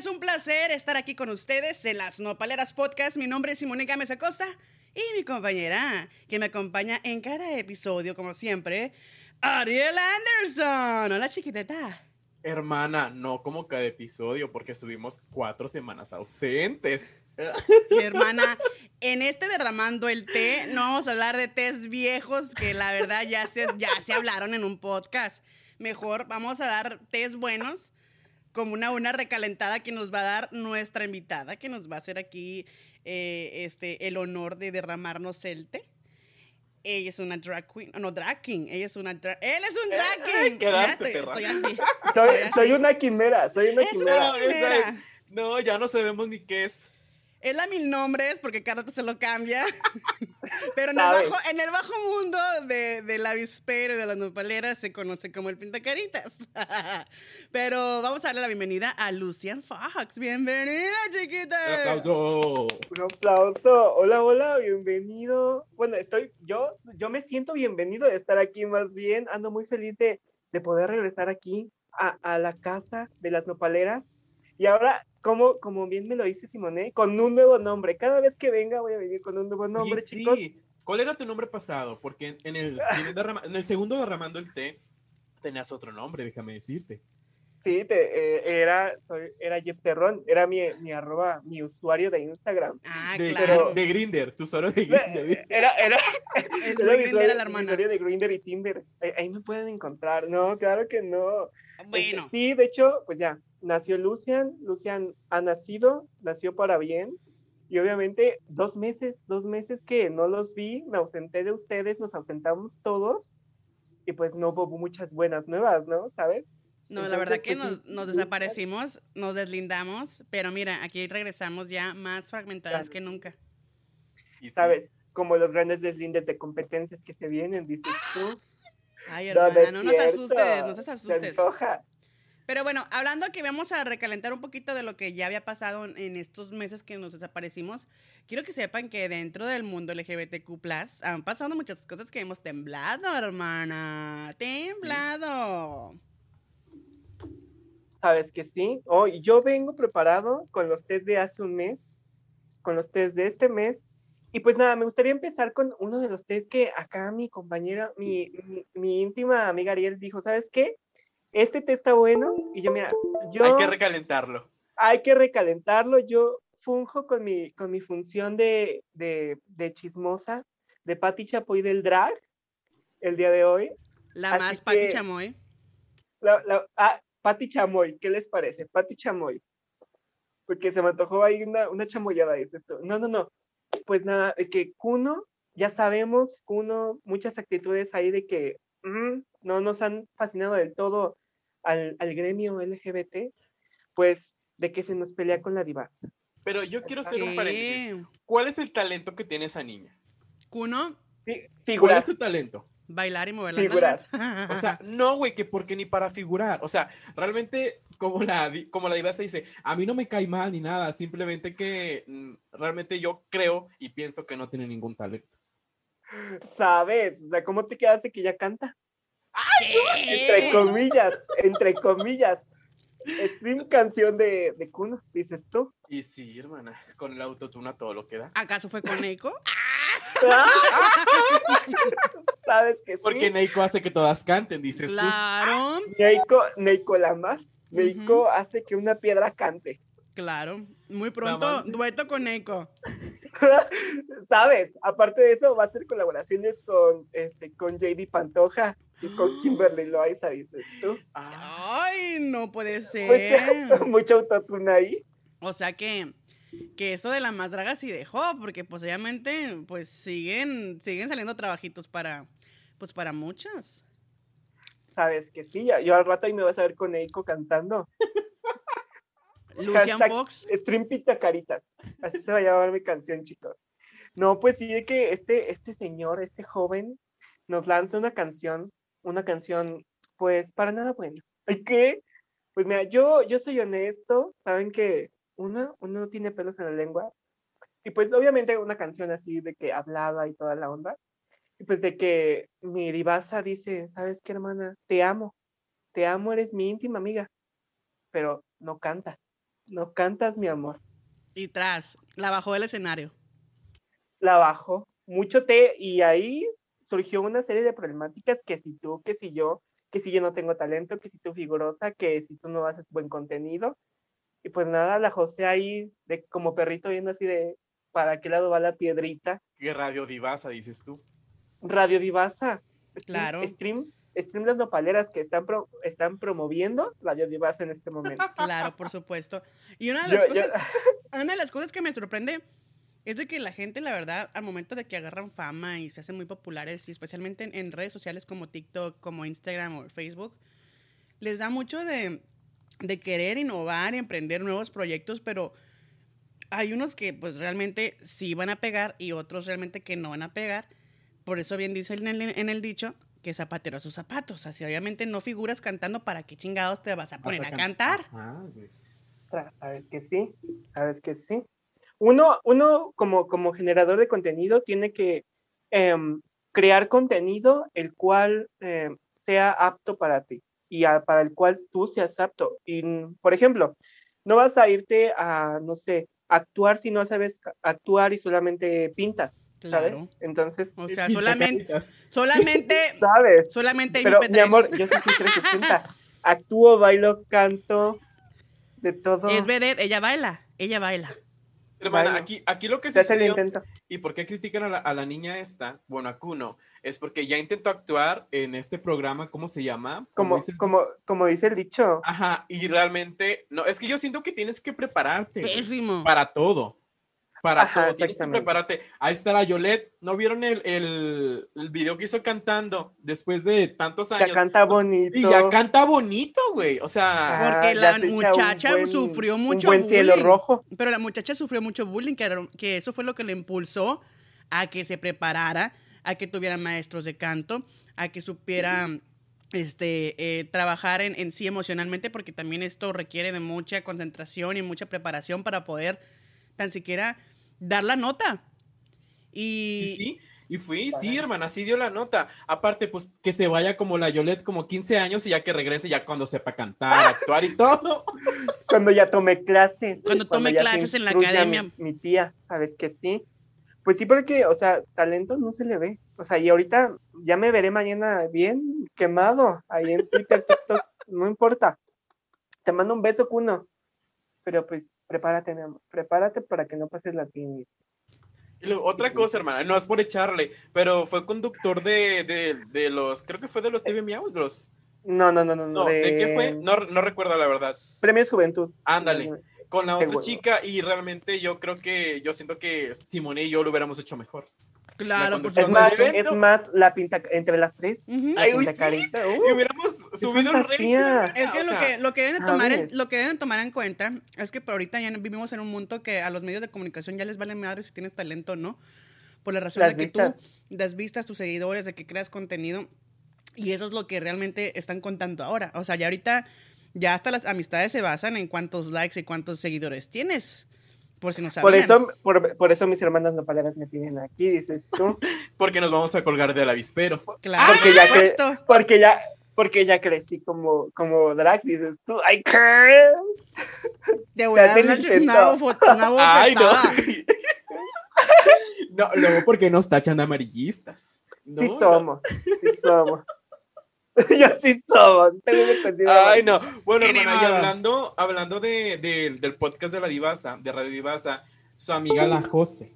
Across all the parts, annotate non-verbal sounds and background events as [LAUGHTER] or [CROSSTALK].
es un placer estar aquí con ustedes en las Nopaleras Podcast. Mi nombre es Simone Gámez Acosta y mi compañera que me acompaña en cada episodio, como siempre, Ariel Anderson. Hola, chiquiteta. Hermana, no como cada episodio, porque estuvimos cuatro semanas ausentes. hermana, en este derramando el té, no vamos a hablar de tés viejos que la verdad ya se, ya se hablaron en un podcast. Mejor vamos a dar tés buenos, como una, una recalentada que nos va a dar nuestra invitada, que nos va a hacer aquí eh, este, el honor de derramarnos el té. Ella es una drag queen, no, drag king, ella es una drag, él es un drag king. Quedaste, estoy así. Soy, soy, una quimera, soy una es quimera. Una quimera. No, no, ya no sabemos ni qué es. Es la mil nombres porque cada se lo cambia. [LAUGHS] Pero en el, bajo, en el, bajo, mundo de, del avispero y de las nopaleras se conoce como el pintacaritas. [LAUGHS] Pero vamos a darle la bienvenida a Lucian Fox. Bienvenida, chiquita. Un aplauso. Un aplauso. Hola, hola, bienvenido. Bueno, estoy, yo, yo me siento bienvenido de estar aquí más bien. Ando muy feliz de, de poder regresar aquí a, a la casa de las nopaleras. Y ahora como, como bien me lo dice Simone, con un nuevo nombre. Cada vez que venga voy a venir con un nuevo nombre, sí. chicos. ¿Cuál era tu nombre pasado? Porque en el, en el segundo derramando el té tenías otro nombre, déjame decirte. Sí, te, eh, era, soy, era Jeff Terrón, era mi, mi arroba, mi usuario de Instagram. Ah, de, claro. De Grinder, tu usuario de Grinder. Era, era, [LAUGHS] es era mi Grinder usuario, la mi hermana. usuario de Grinder y Tinder. Ahí, ahí me pueden encontrar. No, claro que no. Bueno. Este, sí, de hecho, pues ya, nació Lucian, Lucian ha nacido, nació para bien. Y obviamente, dos meses, dos meses que no los vi, me ausenté de ustedes, nos ausentamos todos. Y pues no hubo muchas buenas nuevas, ¿no? ¿Sabes? No, la verdad que nos, nos, desaparecimos, nos deslindamos, pero mira, aquí regresamos ya más fragmentadas claro. que nunca. Y ¿Sabes? Como los grandes deslindes de competencias que se vienen, dices tú. Ay, hermana, no, no nos asustes, no se asustes. Se antoja. Pero bueno, hablando que vamos a recalentar un poquito de lo que ya había pasado en estos meses que nos desaparecimos, quiero que sepan que dentro del mundo LGBTQ han pasado muchas cosas que hemos temblado, hermana. Temblado. Sí. Sabes que sí. Oh, yo vengo preparado con los test de hace un mes, con los test de este mes. Y pues nada, me gustaría empezar con uno de los test que acá mi compañera, mi, mi, mi íntima amiga Ariel dijo, ¿sabes qué? Este test está bueno. Y yo, mira, yo... Hay que recalentarlo. Hay que recalentarlo. Yo funjo con mi, con mi función de, de, de chismosa, de Pati Chapoy del drag, el día de hoy. La Así más Pati Chamoy. La, la, ah, Pati Chamoy, ¿qué les parece? Pati Chamoy. Porque se me antojó ahí una, una chamoyada, tú. No, no, no. Pues nada, que Kuno, ya sabemos, Kuno, muchas actitudes ahí de que no nos han fascinado del todo al, al, gremio LGBT, pues de que se nos pelea con la divasa. Pero yo quiero hacer un paréntesis. ¿Cuál es el talento que tiene esa niña? Kuno. ¿Cuál es su talento? Bailar y mover las figurar. [LAUGHS] O sea, no, güey, que porque ni para figurar. O sea, realmente, como la, como la divasa dice, a mí no me cae mal ni nada, simplemente que mm, realmente yo creo y pienso que no tiene ningún talento. ¿Sabes? O sea, ¿cómo te quedaste que ya canta? ¡Ay! Entre comillas, entre comillas. Stream canción de, de Kuno, dices tú. Y sí, hermana, con el autotune a todo lo que da. ¿Acaso fue con Eiko? [LAUGHS] ¿Sabes que sí? Porque Neiko hace que todas canten, dices claro. tú. Neiko, Neiko la más. Neiko uh -huh. hace que una piedra cante. Claro. Muy pronto, dueto con Neiko. [LAUGHS] ¿Sabes? Aparte de eso, va a hacer colaboraciones con, este, con JD Pantoja y con [GASPS] Kimberly Loaiza, dices tú. Ay, no puede ser. [LAUGHS] Mucha, mucha autotune ahí. O sea que, que eso de la más draga sí dejó, porque pues obviamente, pues siguen, siguen saliendo trabajitos para, pues para muchas. Sabes que sí, yo al rato ahí me vas a ver con Eiko cantando. [LAUGHS] Lucian Fox. Stream Caritas. Así se va a llamar mi canción, chicos. No, pues sí, de que este, este señor, este joven, nos lanza una canción, una canción, pues, para nada buena. ¿Qué? Pues mira, yo, yo soy honesto, saben que uno, uno no tiene pelos en la lengua, y pues obviamente una canción así de que hablada y toda la onda, y pues de que mi divasa dice, ¿sabes qué, hermana? Te amo, te amo, eres mi íntima amiga, pero no cantas no cantas, mi amor. Y tras, la bajó del escenario. La bajó, mucho té, y ahí surgió una serie de problemáticas que si tú, que si yo, que si yo no tengo talento, que si tú figurosa, que si tú no haces buen contenido. Y pues nada, la José ahí de como perrito viendo así de para qué lado va la piedrita. ¿Qué radio divasa dices tú? Radio Divasa. Stream- Claro. Stream, stream las nopaleras que están, pro- están promoviendo Radio Divasa en este momento. [LAUGHS] Claro, por supuesto. Y una de Yo- las yo- cosas, [LAUGHS] una de las cosas que me sorprende es de que la gente, la verdad, al momento de que agarran fama y se hacen muy populares, y especialmente en, en redes sociales como TikTok, como Instagram o Facebook, les da mucho de, de querer innovar y emprender nuevos proyectos, pero hay unos que pues realmente sí van a pegar y otros realmente que no van a pegar. Por eso bien dice en el, en el dicho que zapatero a sus zapatos. Así obviamente no figuras cantando, ¿para qué chingados te vas a Vas poner a, can- cantar? Ajá, Sabes que sí, sabes que sí. Uno, uno como, como generador de contenido tiene que em, crear contenido el cual em, sea apto para ti y a- para el cual tú seas apto. Y, por ejemplo, no vas a irte a, no sé, actuar si no sabes actuar y solamente pintas, ¿sabes? Claro. Entonces, O sea, solamente, [LAUGHS] solamente, ¿sabes? solamente Pero, MP3. mi amor, yo soy 360. Actúo, bailo, canto, de todo. es vedette, ella baila, ella baila. Hermana, Bailo. aquí, aquí lo que Se sucedió y por qué critican a la, a la niña esta, bueno, a Kuno, es porque ya intentó actuar en este programa, ¿cómo se llama? Como, dice el- como, como dice el dicho. Ajá, y realmente, no, es que yo siento que tienes que prepararte Pésimo. para todo. Para Ajá, todo, tienes que prepararte. Ahí está la Yolette. ¿No vieron el, el, el video que hizo cantando después de tantos Ya años? canta bonito. y ya canta bonito, güey. O sea, Ah, Porque ya la un muchacha buen- sufrió un mucho buen cielo bullying. rojo. Pero la muchacha sufrió mucho bullying, que, era- que eso fue lo que le impulsó a que se preparara, a que tuviera maestros de canto, a que supiera este, eh, trabajar en, en sí emocionalmente, porque también esto requiere de mucha concentración y mucha preparación para poder tan siquiera dar la nota. y Y, sí, y fui, sí, hermana, sí dio la nota. Aparte, pues que se vaya como la Yolette, como 15 años y ya que regrese ya cuando sepa cantar, [LAUGHS] actuar y todo. Cuando ya tomé clases. Cuando tome clases en la academia. Mi, mi tía, ¿sabes que sí? Pues sí, porque, o sea, talento no se le ve. O sea, y ahorita ya me veré mañana bien quemado ahí en Twitter, [LAUGHS] TikTok, no importa. Te mando un beso, Cuno. Pero pues prepárate, mi amor. Prepárate para que no pases la timidez. Otra cosa, hermana, no es por echarle, pero fue conductor de, de, de los, creo que fue de los TV Miaus, de los, No, no, no, no. no, ¿de qué fue? No, no recuerdo la verdad. Premios Juventud. Ándale. Con la otra chica y realmente yo creo que, yo siento que Simone y yo lo hubiéramos hecho mejor. Claro, La por Es más, es más, la pinta entre las tres. La Ay, uy, pinta sí. carita. Y uh, hubiéramos subido el hermana, Es que, o lo sea, que lo que deben de tomar en, lo que deben tomar en cuenta es que por ahorita ya vivimos en un mundo que a los medios de comunicación ya les vale madre si tienes talento o no. Por la razón Las de que vistas. tú das vistas, tus seguidores, de que creas contenido. Y eso es lo que realmente están contando ahora. O sea, ya ahorita ya hasta las amistades se basan en cuántos likes y cuántos seguidores tienes. Por si no sabían. Por eso, por, por eso mis hermanas nopaleras me tienen aquí, dices tú. [LAUGHS] Porque nos vamos a colgar del avispero. Claro, porque por ya que- supuesto. Porque ya, porque ya crecí como, como drag, dices tú. ¡Ay, qué! Te voy a dar una, Ay, no. [LAUGHS] no, luego porque nos tachan amarillistas. No, Sí somos, sí somos. [LAUGHS] Yo sí somos. Tengo entendido. Ay, no. Bueno, hermana, y hablando, hablando de, de- del podcast de la Divasa, de Radio Divasa, su amiga la Jose.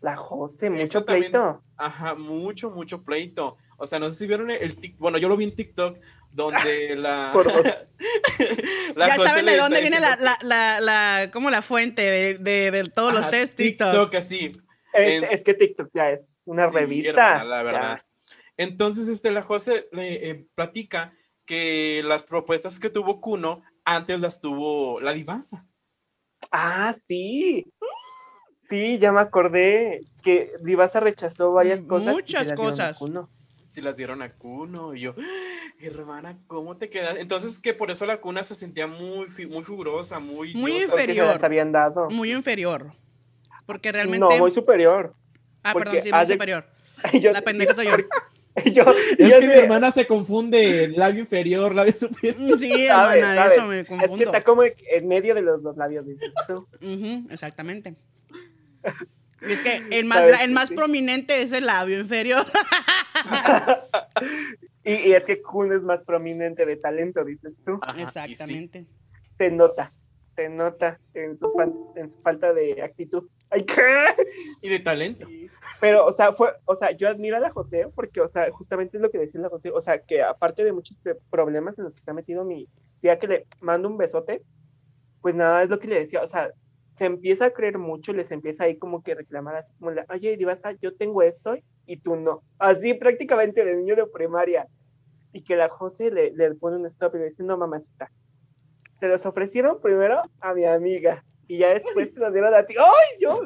La José, mucho Eso también- pleito. Ajá, mucho, mucho pleito. O sea, no sé si vieron el, el tic- bueno, yo lo vi en TikTok, donde [LAUGHS] la, [LAUGHS] la ya Jose saben de dónde viene la, la, la, la, como la fuente de, de, de todos los test TikTok. TikTok, así. Es, En- es que TikTok ya es una Sí, revista. hermana, la ya. Entonces, este, la Jose le eh, platica que las propuestas que tuvo Kuno antes las tuvo la Divasa. Ah, sí. Sí, ya me acordé que Divasa rechazó varias Mm, cosas. muchas cosas. Si las dieron a Kuno. Y yo, hermana, ¿cómo te quedas? Entonces, que por eso la cuna se sentía muy, muy figurosa, muy. Muy diosa. Inferior. las habían dado. Muy inferior. Porque realmente. No, muy superior. ah, porque perdón, sí, muy de- superior. [LAUGHS] Yo- La pendeja soy yo. [LAUGHS] Yo, y Es yo que mi hermana se confunde labio inferior, labio superior. Mm, Sí, ¿sabes? hermana, [LAUGHS] eso me Es confundo. que está como en medio de los dos labios. dices tú. Exactamente. Y [LAUGHS] es que el más, el más Sí. prominente es el labio inferior. y, y es que Kun es más prominente de talento, dices tú. Ajá, y sí. Exactamente. Se nota, se nota en su, fan- en su falta de actitud. [LAUGHS] ¡Ay, qué! Y de talento. Sí. Pero, o sea, fue, o sea, yo admiro a la José porque, o sea, justamente es lo que decía la José, o sea, que aparte de muchos problemas en los que ha metido mi tía que le mando un besote, pues nada, es lo que le decía, o sea, se empieza a creer mucho, les empieza ahí como que reclamar así como, la, oye, Divasa, yo tengo esto y tú no. Así prácticamente de niño de primaria. Y que la José le, le pone un stop y le dice, no, mamacita. Se los ofrecieron primero a mi amiga y ya después te los dieron a ti. ¡Ay, yo,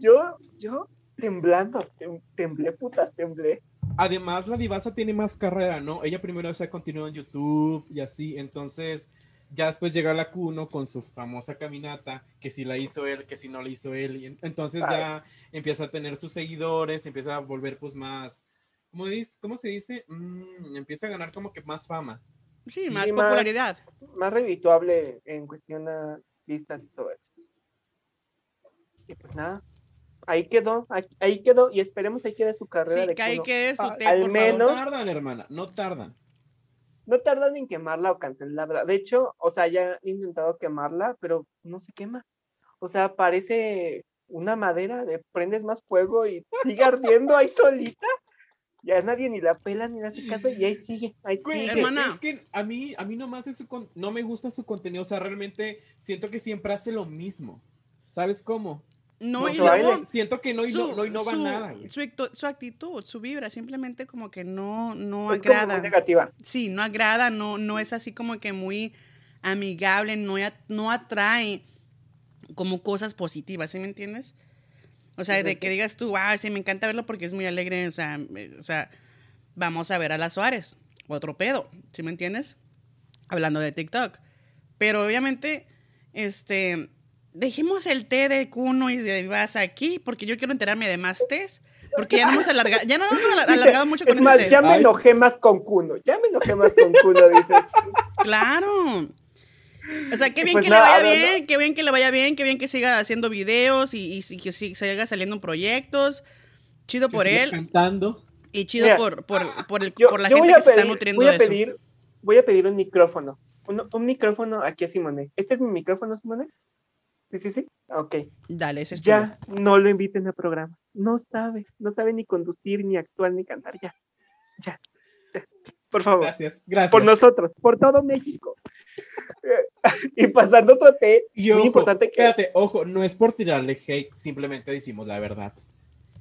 yo, yo! temblando, tem- temblé, putas, temblé. Además, la divasa tiene más carrera, ¿no? Ella primero se ha continuado en YouTube y así, entonces ya después llega la Kuno con su famosa caminata, que si la hizo él, que si no la hizo él, y en- entonces ya empieza a tener sus seguidores, empieza a volver pues más, ¿cómo, dice, cómo se dice? Mm, empieza a ganar como que más fama. Sí, Sí, más popularidad. Más redituable en cuestión a vistas y todo eso. Y pues nada, ahí quedó, ahí, ahí quedó, y esperemos ahí quede su carrera Sí, de que ahí quede su Ah, té, al menos- No tardan, hermana, no tardan. No tardan en quemarla o cancelarla. De hecho, o sea, ya he intentado quemarla, pero no se quema. O sea, parece una madera de prendes más fuego y sigue ardiendo ahí solita. Ya nadie ni la pela ni le hace caso y ahí sigue, ahí Güey, sigue. hermana. es que a mí, a mí nomás es su con- no me gusta su contenido, o sea, realmente siento que siempre hace lo mismo. ¿Sabes cómo? No, No, y luego siento que no, su- no innova su- nada, güey. Su, su actitud, su vibra, simplemente como que no, no Es como muy agrada. negativa. Sí, no agrada, no, no es así como que muy amigable, no, no atrae como cosas positivas, ¿sí me entiendes? O sea, Sí, sí, de que digas tú, ah, sí, me encanta verlo porque es muy alegre, o sea, me- o sea, vamos a ver a la Suárez, otro pedo, ¿sí me entiendes? Hablando de TikTok. Pero obviamente, este, dejemos el té de Cuno y de Vivas aquí, porque yo quiero enterarme de más tés, porque ya no hemos alargado, ya no hemos [LAUGHS] alargado mucho con Es más, este té. ya me enojé más con Kuno, ya me enojé más con Kuno, dices. Claro. O sea, qué bien Pues que nada, le vaya bien, qué bien que le vaya bien, qué bien que siga haciendo videos y, que siga saliendo en proyectos. Chido Que por él Cantando. y chido Mira, por, por, por, el, Yo, por la gente que se está nutriendo voy de a eso. pedir, voy a pedir un micrófono. Un, un micrófono aquí a Simone. ¿Este es mi micrófono, Simone? Sí, sí, sí. Ok. Dale, ese es Ya no lo inviten al programa. No sabe, no sabe ni conducir, ni actuar, ni cantar. Ya, ya. ya. Por favor, Gracias, gracias. por nosotros, por todo México. [LAUGHS] y pasando otro té, Y muy importante que espérate, ojo, no es por tirarle hate, simplemente decimos la verdad.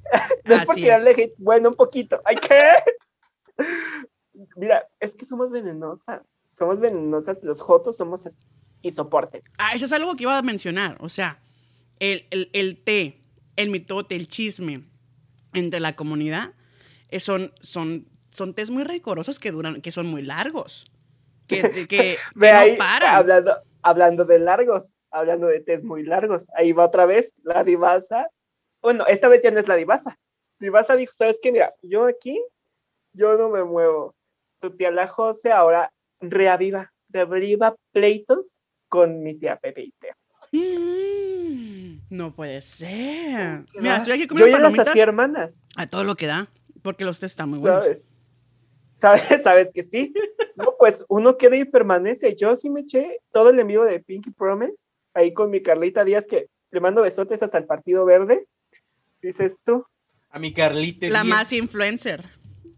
[LAUGHS] no es por tirarle es. hate, bueno, un poquito. ¿Ay qué? Mira, es que somos venenosas. Somos venenosas, los jotos somos así. Y soporten. Ah, eso es algo que iba a mencionar. O sea, el, el, el té, el mitote, el chisme entre la comunidad eh, son, son, son tés muy recorosos que duran, que son muy largos. Que, [LAUGHS] que, que Ve no ahí, paran. hablando, hablando de largos, hablando de test muy largos. Ahí va otra vez la divasa. Bueno, esta vez ya no es la divasa. Divasa dijo, ¿sabes qué? Mira, yo aquí, yo no me muevo. Tu tía la José ahora reaviva, reaviva pleitos con mi tía Pepe y Teo. Mm, no puede ser. ¿Qué Mira, estoy aquí Yo comiendo ya las palomitas hacía hermanas, a todo lo que da, porque los tés están muy buenos. ¿sabes? ¿Sabes? [LAUGHS] ¿Sabes que sí? No, pues uno queda y permanece. Yo sí me eché todo el envío de Pinky Promise, ahí con mi Carlita Díaz, que le mando besotes hasta el Partido Verde. Dices tú, A mi Carlita La Díaz, más influencer.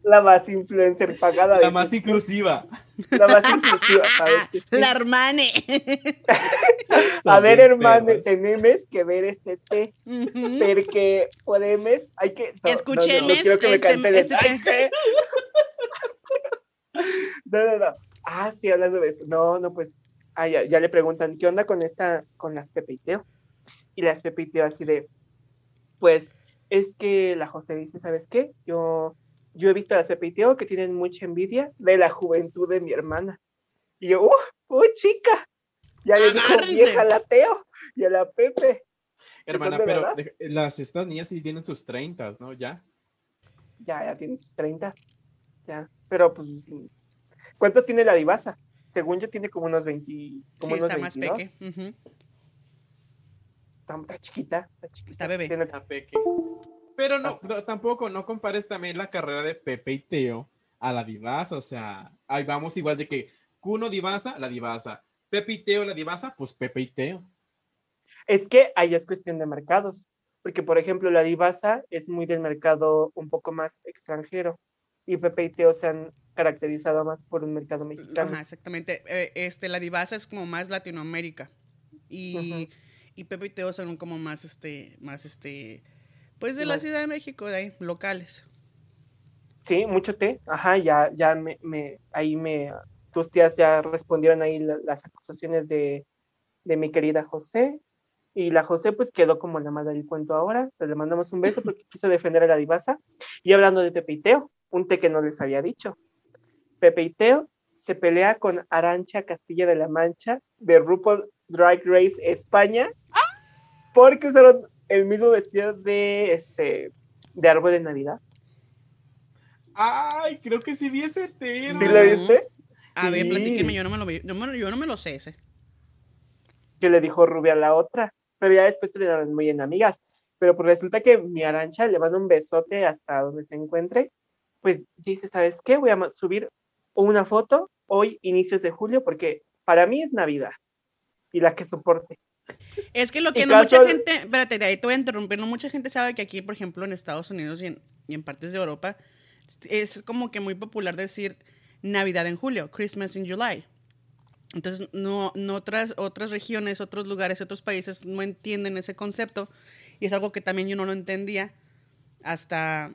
La más influencer pagada. la más inclusiva. La más inclusiva, [LAUGHS] sí? La hermane. [LAUGHS] A ver, perras. tenemos que ver este té, porque podemos, hay que... no, no, no, no Escuchemes quiero que me este- cancelen. este Ay, ¿qué? [LAUGHS] No, no, no. Ah, sí, hablando de eso. No, no, pues, ah, ya, ya le preguntan, ¿qué onda con esta, con las Pepe y Teo? Y las Pepe y Teo así de, pues, es que la José dice, ¿sabes qué? Yo, yo he visto a las Pepe y Teo que tienen mucha envidia de la juventud de mi hermana. Y yo, ¡uh! ¡Uh, chica! Ya le dijo vieja a la Teo y a la Pepe. Hermana, pero verdad? las estas niñas sí tienen sus 30, ¿no? Ya. Ya, ya tiene sus 30. ya. Pero pues, ¿cuántos tiene la divasa? Según yo tiene como unos 20, como sí, unos está más 22. peque. Está, está chiquita, está chiquita. Está bebé. Tiene- A Peque. Pero no, no, tampoco, no compares también la carrera de Pepe y Teo a la divasa. O sea, ahí vamos igual de que Cuno divasa, la divasa. Pepe y Teo, la divasa, pues Pepe y Teo. Es que ahí es cuestión de mercados, porque por ejemplo la divasa es muy del mercado un poco más extranjero y Pepe y Teo se han caracterizado más por un mercado mexicano. Ajá, exactamente. Eh, este, la divasa es como más Latinoamérica. Y, y Pepe y Teo son como más, este, más, este, pues de la Ciudad de México, de ahí, locales. Sí, mucho té. Ajá, ya, ya me, me, ahí me, tus tías ya respondieron ahí la- las acusaciones de, de mi querida José. Y la José pues quedó como la madre del cuento ahora. Pero le mandamos un beso porque quiso defender a la divasa. Y hablando de Pepe y Teo, un té que no les había dicho. Pepe y Teo se pelea con Arancha Castilla de la Mancha de RuPaul Drag Race España porque usaron el mismo vestido de este de árbol de Navidad. Ay, creo que sí vi ese tema. ¿Sí lo viste? A ver, Sí. platíquenme, yo no me lo vi, yo, me- yo no me lo sé ese. que le dijo Rubia a la otra, pero ya después terminaron muy en amigas. Pero pues resulta que mi Arancha le manda un besote hasta donde se encuentre, pues dice, ¿sabes qué? Voy a subir una foto hoy, inicios de julio, porque para mí es Navidad y la que soporte. Es que lo que no mucha gente, espérate, de ahí te voy a interrumpir, no mucha gente sabe que aquí, por ejemplo, en Estados Unidos y en, y en partes de Europa, es como que muy popular decir Navidad en julio, Christmas in July. Entonces, no, no otras, otras regiones, otros lugares, otros países no entienden ese concepto y es algo que también yo no lo entendía hasta,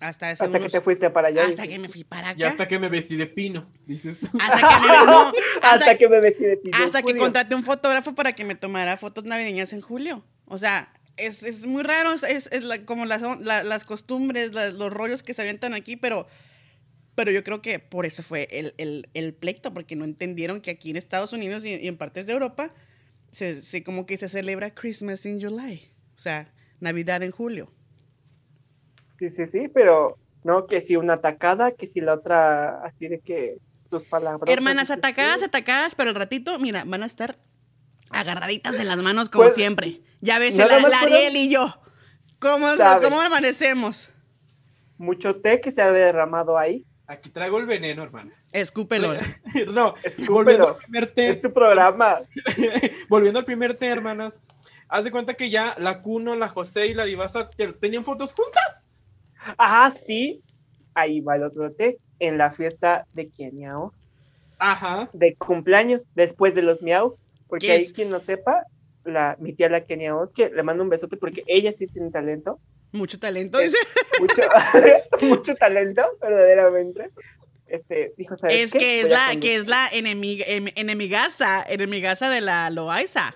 hasta hace Hasta que te fuiste para allá. hasta dice. que me fui para acá. Y hasta que me vestí de pino, dices tú. Hasta que me, no, [LAUGHS] Hasta, hasta- que me vestí de pino. hasta que contraté un fotógrafo para que me tomara fotos navideñas en julio. O sea, es, es muy raro, es, es- es la- como las, la- las costumbres, la- los rollos que se avientan aquí, pero, pero yo creo que por eso fue el, el, el pleito, porque no entendieron que aquí en Estados Unidos y, y en partes de Europa se, se- como que se celebra Christmas in July, o sea, Navidad en julio. Sí, sí, sí, pero no, que si una atacada, que si la otra, así de que tus palabras. Hermanas atacadas, atacadas, pero al ratito, mira, van a estar agarraditas de las manos como Pues, siempre. Ya ves, nada la, Ariel y yo. ¿Cómo. ¿Cómo amanecemos? Mucho té que se ha derramado ahí. Aquí traigo el veneno, hermana. Escúpelo. [LAUGHS] No, Escúpelo. volviendo al primer té, Es tu programa. [LAUGHS] volviendo al primer té, hermanas. Haz de cuenta que ya la Cuno, la José y la Divasa te- tenían fotos juntas. Ajá, sí. Ahí va el otro té. En la fiesta de Keniaos. Ajá. de cumpleaños después de los miau, porque ¿Qué ahí es? quien no sepa, la, mi tía la Kenia que le mando un besote porque ella sí tiene talento, Mucho talento. Dice. mucho, [LAUGHS] mucho talento, verdaderamente. Este, dijo, ¿sabes Es qué? que es Voy la, que es la enemiga, em- enemigaza, enemigaza de la Loaiza.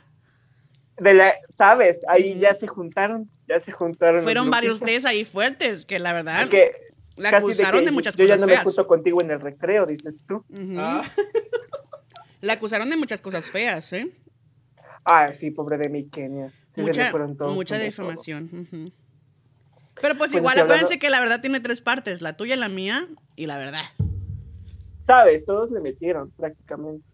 De la, sabes, ahí ya se juntaron, ya se juntaron. Fueron varios tés ahí fuertes que la verdad porque la de acusaron que de, muchas yo ya cosas no me feas. junto contigo en el recreo, dices tú. Ah, [LAUGHS] La acusaron de muchas cosas feas, ¿eh? Ah, sí, pobre de mi Kenia. Sí, mucha fueron todos mucha difamación. Pero pues Bueno, igual hablando- acuérdense que la verdad tiene tres partes, la tuya, la mía y la verdad. Sabes, todos le metieron prácticamente.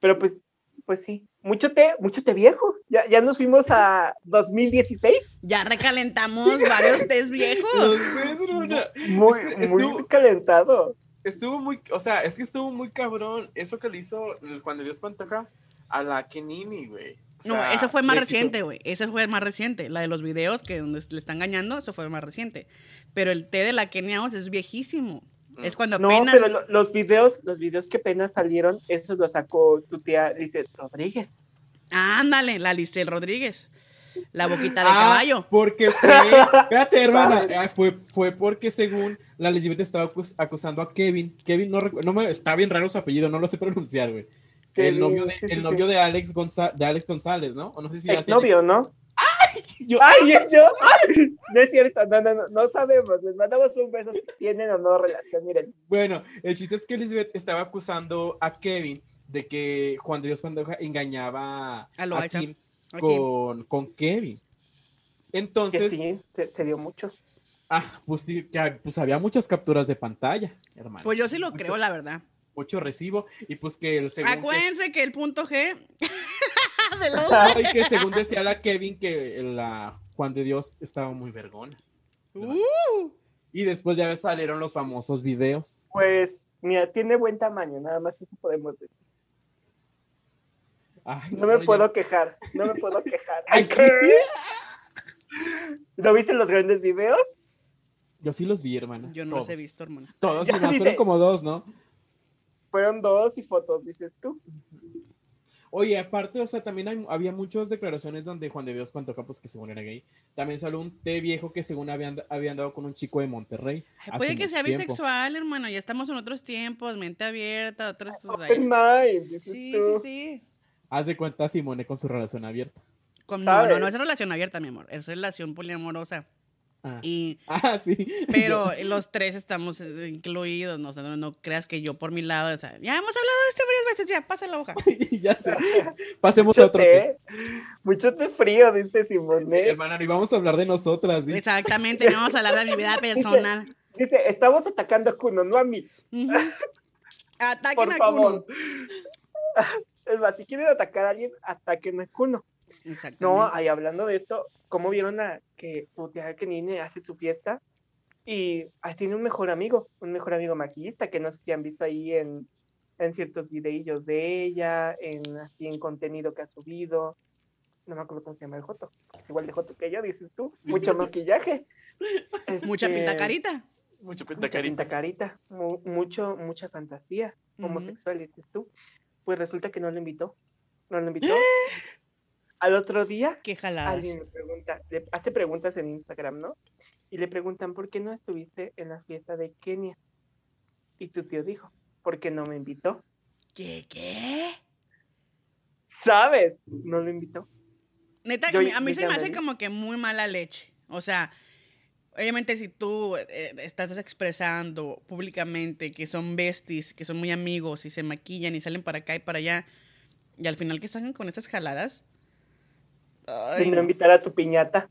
Pero pues, pues sí, mucho té, mucho té viejo. Ya, ya nos fuimos a 2016. Ya recalentamos varios tés viejos. Muy, Es muy estuvo- calentado. Estuvo muy, o sea, es que estuvo muy cabrón eso que le hizo cuando Dios Pantoja a la Kenini, güey. O No, sea, eso fue más reciente, güey. Eso fue más reciente. La de los videos que donde le están engañando, eso fue más reciente. Pero el té de la Kenia Oz es viejísimo. Mm. Es cuando No, apenas. pero lo- los videos, los videos que apenas salieron, esos los sacó tu tía Lizeth Rodríguez. Ándale, la Licel Rodríguez. La boquita de Ah, caballo. Porque fue, espérate, [LAUGHS] hermana, ah, fue, fue porque según la Elizabeth estaba acus- acusando a Kevin. Kevin no no me, está bien raro su apellido, no lo sé pronunciar, güey. El novio de, el novio de Alex Gonza- de Alex González, ¿no? O no sé si Exnovio, ¿no? [LAUGHS] Yo- ¡Ay, es yo! ¡Ay! No es cierto, no, no, no, no sabemos. Les mandamos un beso si tienen o no relación, miren. Bueno, el chiste es que Elizabeth estaba acusando a Kevin de que Juan de Dios Pantoja engañaba A. Kim con, con Kevin. Que Entonces, sí, se, se dio mucho. Ah, pues, que, pues había muchas capturas de pantalla, hermano. Pues yo sí lo creo, la verdad. Mucho recibo. Y pues que el segundo. Acuérdense que el punto G [LAUGHS] de los y que según decía la Kevin que la Juan de Dios estaba muy vergona. Uh, Y después ya salieron los famosos videos. Pues, mira, tiene buen tamaño, nada más eso podemos decir. Ay, No me puedo ya- quejar, no me puedo quejar. [LAUGHS] Ay, ¿Qué? ¿No viste los grandes videos? Yo sí los vi, hermana. yo no los he visto, hermano. Todos, [LAUGHS] Ya y más fueron como dos, ¿no? Fueron dos y fotos, dices tú. Oye, aparte, o sea, también hay- había muchas declaraciones donde Juan de Dios Pantoja, que según era gay, también salió un té viejo que según había, and- había andado con un chico de Monterrey. Ay, Puede que sea tiempo. bisexual, hermano. Ya estamos en otros tiempos, mente abierta, otros. pues. Open mind, Sí, sí, sí. Haz de cuenta Simone con su relación abierta. Con- no, no, no es relación abierta, mi amor. Es relación poliamorosa. Ah, Y, [LAUGHS] Ah, sí. [LAUGHS] pero los tres estamos eh, incluidos. No, O sea, no, no creas que yo por mi lado. O sea, ya hemos hablado de esto varias veces. Ya, pasa la hoja. [LAUGHS] ya sé. Pasemos a otro té. mucho té frío, dice Simone. Hermana, no íbamos a hablar de nosotras. Exactamente. No vamos a hablar de mi vida personal. Dice, estamos atacando a Kuno, no a mí. Ataquen por a favor. Kuno. Es más, si quieren atacar a alguien, ataquen a Kuno. No, ahí hablando de esto, ¿cómo vieron a que putea que Nine hace su fiesta? Y ahí tiene un mejor amigo, un mejor amigo maquillista, que no sé si han visto ahí en, en ciertos videillos de ella, en así en contenido que ha subido. No me acuerdo cómo se llama el Joto. Es igual de Joto que yo, dices tú. Mucho maquillaje. [LAUGHS] Mucha Este, pinta carita. Mucho Mucha pentacarita. pinta carita. mu- mucho, mucha fantasía homosexual, dices tú. Pues resulta que no lo invitó. No lo invitó. [LAUGHS] Al otro día Qué alguien le pregunta, le hace preguntas en Instagram, ¿no? Y le preguntan, ¿por qué no estuviste en la fiesta de Kenia? Y tu tío dijo, porque no me invitó. ¿Qué? ¿Qué? ¿Sabes? No lo invitó. Neta, Yo- a mí, se me hace como que muy mala leche. O sea, obviamente si tú eh, estás expresando públicamente que son besties, que son muy amigos y se maquillan y salen para acá y para allá, y al final que salgan con esas jaladas. Ay, De no no. invitar a tu piñata.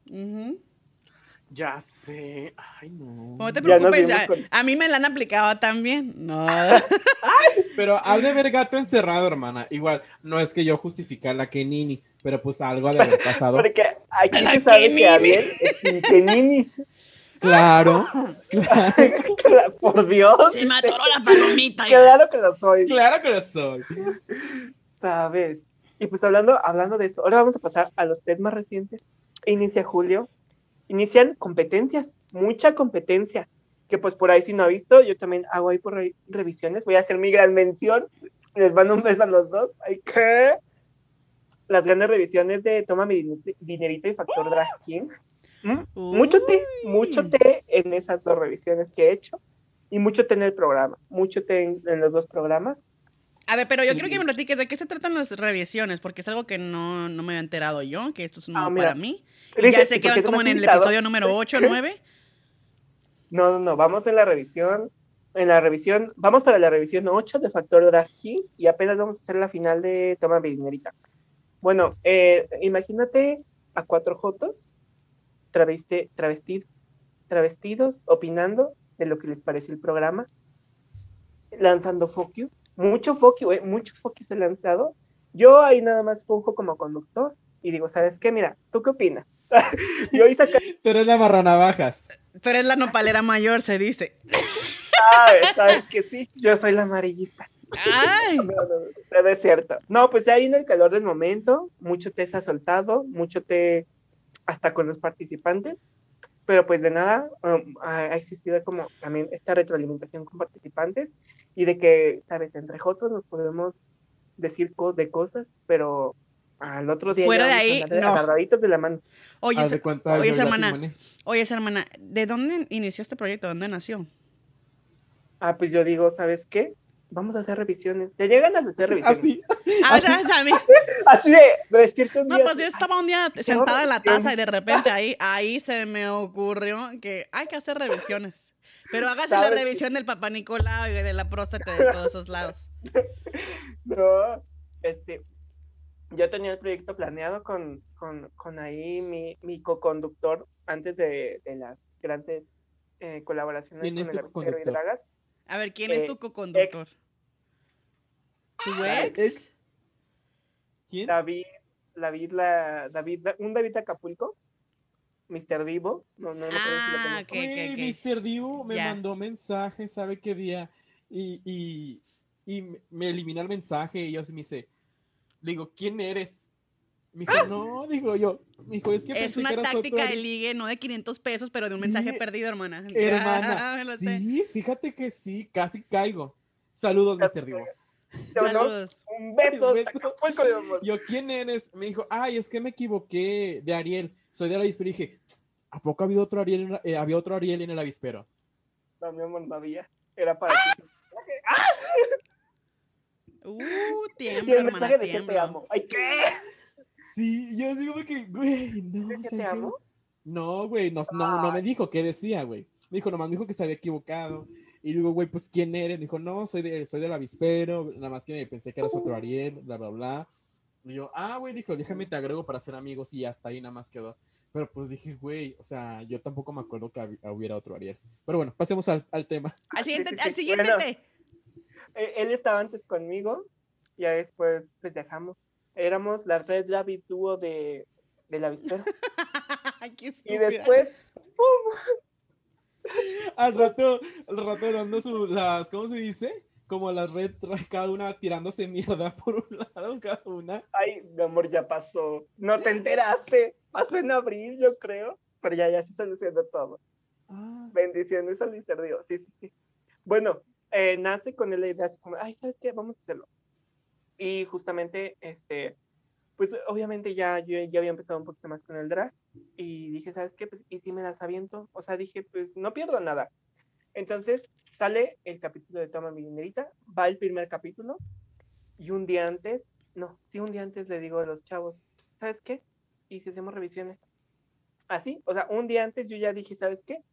Ya sé. Ay, no. No te preocupes, a, con- a mí me la han aplicado también. No. [LAUGHS] Pero ha de haber gato encerrado, hermana. Igual, no es que yo justificar la Kenini, pero pues algo ha de haber pasado. Porque aquí La se sabe Kenini. que Ariel es Kenini. Claro, [LAUGHS] claro, Por Dios. Se me atoró la palomita. Claro que lo soy. claro que lo soy. ¿Sabes? Y pues hablando, hablando de esto, ahora vamos a pasar a los test más recientes. Inicia julio. Inician competencias, mucha competencia. Que pues por ahí si no ha visto, yo también hago ahí por ahí revisiones. Voy a hacer mi gran mención. Les mando un beso a los dos. Ay, ¿qué? Las grandes revisiones de Toma mi Din- dinerito y Factor Drag King. ¿Mm? Mucho té, mucho té en esas dos revisiones que he hecho. Y mucho té en el programa. Mucho té en, en los dos programas. A ver, pero yo quiero que me platiques de qué se tratan las revisiones, porque es algo que no, no me había enterado yo, que esto es Ah, nuevo para mí. Y ya sé ¿y que van como en el invitado? episodio número 8 o 9. No, no, no, vamos en la revisión, en la revisión, vamos para la revisión 8 de Factor Drag King y apenas vamos a hacer la final de Toma mi dinerita. Bueno, eh, imagínate a cuatro jotos travesti, travestidos, travestidos, opinando de lo que les parece el programa, lanzando you, mucho you, eh, mucho you se ha lanzado. Yo ahí nada más funjo como conductor y digo, ¿sabes qué? Mira, ¿tú qué opinas? [LAUGHS] Yo ahí saca Tú eres la barranavajas. Tú eres la nopalera mayor, se dice. sabes, sabes que sí, yo soy la amarillita. Ay, No, no, no, no es cierto. No, pues ahí en el calor del momento, mucho té se ha soltado, mucho té hasta con los participantes, pero pues de nada um, ha existido como también esta retroalimentación con participantes y de que, sabes, entre jotos nos podemos decir co- de cosas, pero al otro día Fuera de ahí, andar no. de la mano. oye, de esa- oye, esa hermana, Simone. oye, esa hermana, ¿de dónde inició este proyecto? ¿Dónde nació? Ah, pues yo digo, ¿sabes qué? Vamos a hacer revisiones. ¿Te llegan a hacer revisiones? Así. Ah, o [LAUGHS] [LAUGHS] Así de, me despierto un no, día. pues yo estaba un día sentada en la taza y de repente [LAUGHS] ahí, ahí se me ocurrió que hay que hacer revisiones. Pero hágase la revisión del papá Nicolau y de la próstata de todos esos lados. [LAUGHS] No, este, yo tenía el proyecto planeado con, con, con ahí mi, mi co-conductor antes de, de las grandes eh, colaboraciones ¿Quién con es el tu avispero y? Dragas. A ver, ¿quién Eh, es tu co-conductor? ¿Tu ex? David, David, la, David, un David de Acapulco, Mr. Divo, no, no, no Ah, si ok, lo conozco. ok, Güey, ok. Mr. Divo me mandó mensaje, ¿sabe qué día? Y, y, y me- elimina el mensaje y yo así me dice, le digo, ¿quién eres? Me dijo, no, digo yo, me dijo, es que Es pensé una que eras táctica otro de ligue, no de 500 pesos, pero de un mensaje Sí, perdido, hermana. Hermana, [LAUGHS] sé. sí, fíjate que sí, casi caigo. Saludos, Casi Mr. Divo. Saludos. Un beso, [LAUGHS] Un beso. Acapulco. Yo, ¿quién eres? Me dijo, ay, es que me equivoqué de Ariel. Soy de la avispero. Y dije, ¿a poco había otro Ariel eh, había otro Ariel en el avispero? No, mi amor, no había. Era para ti. [LAUGHS] Uh, Y tiembla, el hermana, mensaje de que te amo. Ay, ¿qué? Sí, yo digo que, güey, no. ¿De que ¿sabe te amo? No, güey, no, no, no me dijo qué decía, güey. Me dijo, nomás me dijo que se había equivocado. Y digo, güey, pues, ¿quién eres? Dijo, no, soy, de, soy del avispero, nada más que pensé que eras otro Ariel, bla, bla, bla. Y yo, ah, güey, dijo, déjame te agrego para ser amigos y hasta ahí nada más quedó. Pero pues dije, güey, o sea, yo tampoco me acuerdo que hubiera otro Ariel. Pero bueno, pasemos al, al tema. Al siguiente, Sí, sí, sí. al siguiente Bueno. Eh, Él estaba antes conmigo, ya después pues dejamos. Éramos la Red Rabbit Duo de, del avispero. [LAUGHS] Y después, [LAUGHS] Al rato, al rato dando su, las, ¿cómo se dice? Como las red, [LAUGHS] cada una tirándose mierda [LAUGHS] por un lado, cada una. ay, mi amor, ya pasó. No te enteraste. Pasó en abril, yo creo. Pero ya, ya se solucionó todo. Ah, Bendiciones al. Dios. Sí, sí, sí. Bueno, eh, nace con la idea así como, ay, ¿sabes qué? Vamos a hacerlo. Y justamente, este, pues obviamente ya yo ya había empezado un poquito más con el drag y dije, ¿sabes qué? Pues, ¿y si me las aviento? O sea, dije, pues no pierdo nada. Entonces sale el capítulo de Toma mi dinerita, va el primer capítulo y un día antes, no, sí, un día antes le digo a los chavos, ¿sabes qué? Y si hacemos revisiones. Así, o sea, un día antes yo ya dije, ¿sabes qué?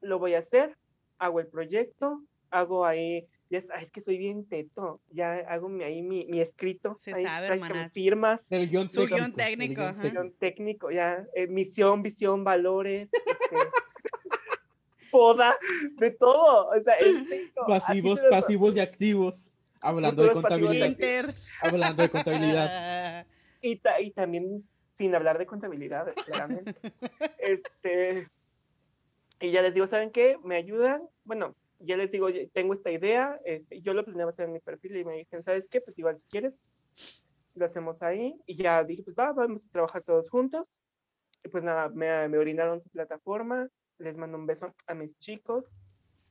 Lo voy a hacer, hago el proyecto, hago ahí, ya es, que soy bien teto, ya hago mi- ahí mi, mi escrito, Se ahí, sabe, hermana. firmas, el guion técnico. guion el técnico, guion ajá. guion técnico, ya, eh, misión, visión, valores, este, [LAUGHS] poda, de todo, o sea, técnico, Pasivos, pasivos y activos. Hablando de contabilidad. [LAUGHS] Hablando de contabilidad. [LAUGHS] Y, ta- y también sin hablar de contabilidad, claramente. este, y ya les digo, ¿saben qué? ¿Me ayudan? Bueno, ya les digo, "Oye, tengo esta idea, este, yo lo planeaba hacer en mi perfil y me dicen, ¿sabes qué? Pues igual si quieres, lo hacemos ahí. Y ya dije, pues va, vamos a trabajar todos juntos. Y pues nada, me, me brindaron su plataforma, les mando un beso a mis chicos.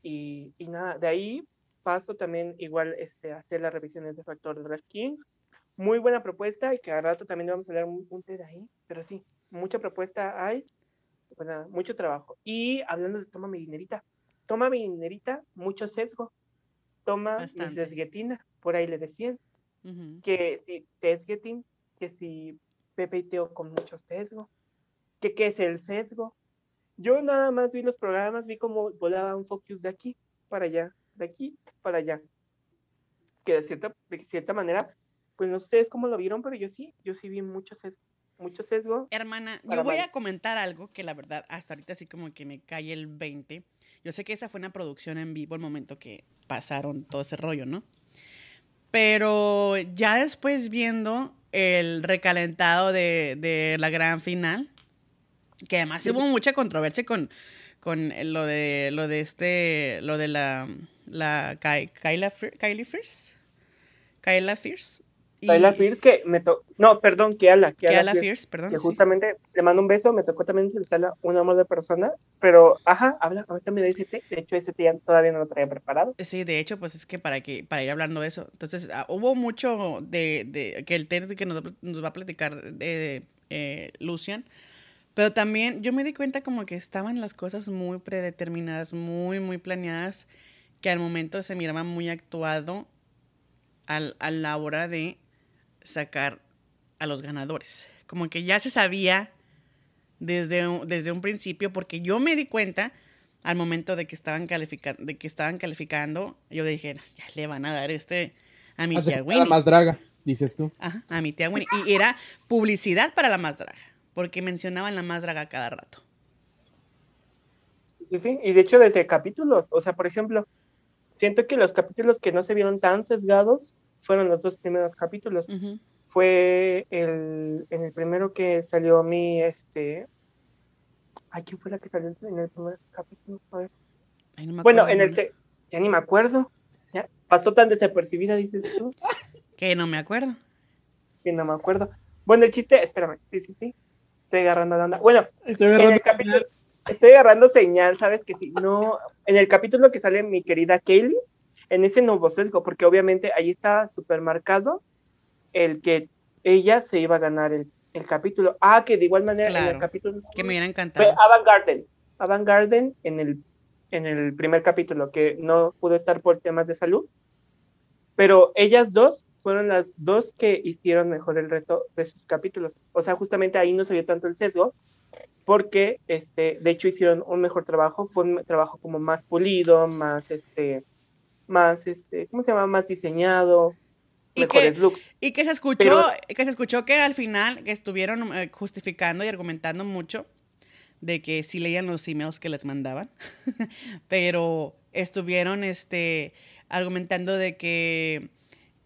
Y, y nada, de ahí paso también igual este, a hacer las revisiones de Factor Drag King. Muy buena propuesta y que a rato también vamos a hablar un, un té de ahí. Pero sí, mucha propuesta hay, pues nada, mucho trabajo. Y hablando de toma mi dinerita, toma mi dinerita, mucho sesgo. Toma mi Bastante. sesguetina, por ahí le decían que si sesgeting, que si Pepe y Teo con mucho sesgo, que qué es el sesgo. Yo nada más vi los programas, vi cómo volaba un focus de aquí para allá, de aquí para allá. Que de cierta, de cierta manera, pues no sé ustedes cómo lo vieron, pero yo sí, yo sí vi mucho sesgo, mucho sesgo. Hermana, yo voy mal. a comentar algo que la verdad hasta ahorita así como que me cae el 20. Yo sé que esa fue una producción en vivo el momento que pasaron todo ese rollo, ¿no? Pero ya después viendo el recalentado de, de la gran final, que además hubo mucha controversia con, con lo de lo de este, lo de la, la Ky- Kyla, Kylie Fierce. Kyla Fierce. Tyler Fierce que me tocó, no, perdón, que Ala, que Kyla Ala Fierce, perdón. que sí. justamente le mando un beso, me tocó también entrevistarla, un amor de persona, pero, ajá, habla, ahorita me dice, de hecho ese ya todavía no lo traía preparado. Sí, de hecho, pues es que para que para ir hablando de eso. Entonces, ah, hubo mucho de, de que el tema que nos, va a pl- nos va a platicar de, eh, Lucian. Pero también yo me di cuenta como que estaban las cosas muy predeterminadas, muy, muy planeadas, que al momento se miraba muy actuado al- a la hora de sacar a los ganadores. Como que ya se sabía desde, un- desde un principio, porque yo me di cuenta al momento de que estaban calificando, de que estaban calificando, yo dije, ya le van a dar este a mi tía Aceptada Winnie. más draga, dices tú. Ajá, a mi tía Winnie. Y era publicidad para la más draga, porque mencionaban la más draga cada rato. Sí, sí, y de hecho desde capítulos, o sea, por ejemplo, siento que los capítulos que no se vieron tan sesgados fueron los dos primeros capítulos. Fue el, en el primero que salió mi, este, ay, ¿quién fue la que salió en el primer capítulo? A ver. Ay, no me Bueno, en el, se- ya ni me acuerdo, ya, pasó tan desapercibida, dices tú, [LAUGHS] Que no me acuerdo. que no me acuerdo. Bueno, el chiste, espérame, sí, sí, sí, estoy agarrando la onda. Bueno, Estoy en el agarrando capítulo, estoy agarrando señal, ¿sabes? Que si no, en el capítulo que sale mi querida Kaylis, en ese nuevo sesgo, porque obviamente ahí está súper marcado el que ella se iba a ganar el, el capítulo. Ah, que de igual manera en Claro. el capítulo Que me hubiera fue encantado. Avant Garden. Avant Garden en el, en el primer capítulo, que no pudo estar por temas de salud. Pero ellas dos fueron las dos que hicieron mejor el reto de sus capítulos. O sea, justamente ahí no se vio tanto el sesgo, porque este, de hecho hicieron un mejor trabajo, fue un trabajo como más pulido, más este, más este, ¿cómo se llama? Más diseñado, Y mejores que- looks. Y que se escuchó, Pero- que se escuchó que al final que estuvieron eh, justificando y argumentando mucho de que sí leían los emails que les mandaban, [LAUGHS] pero estuvieron este argumentando de que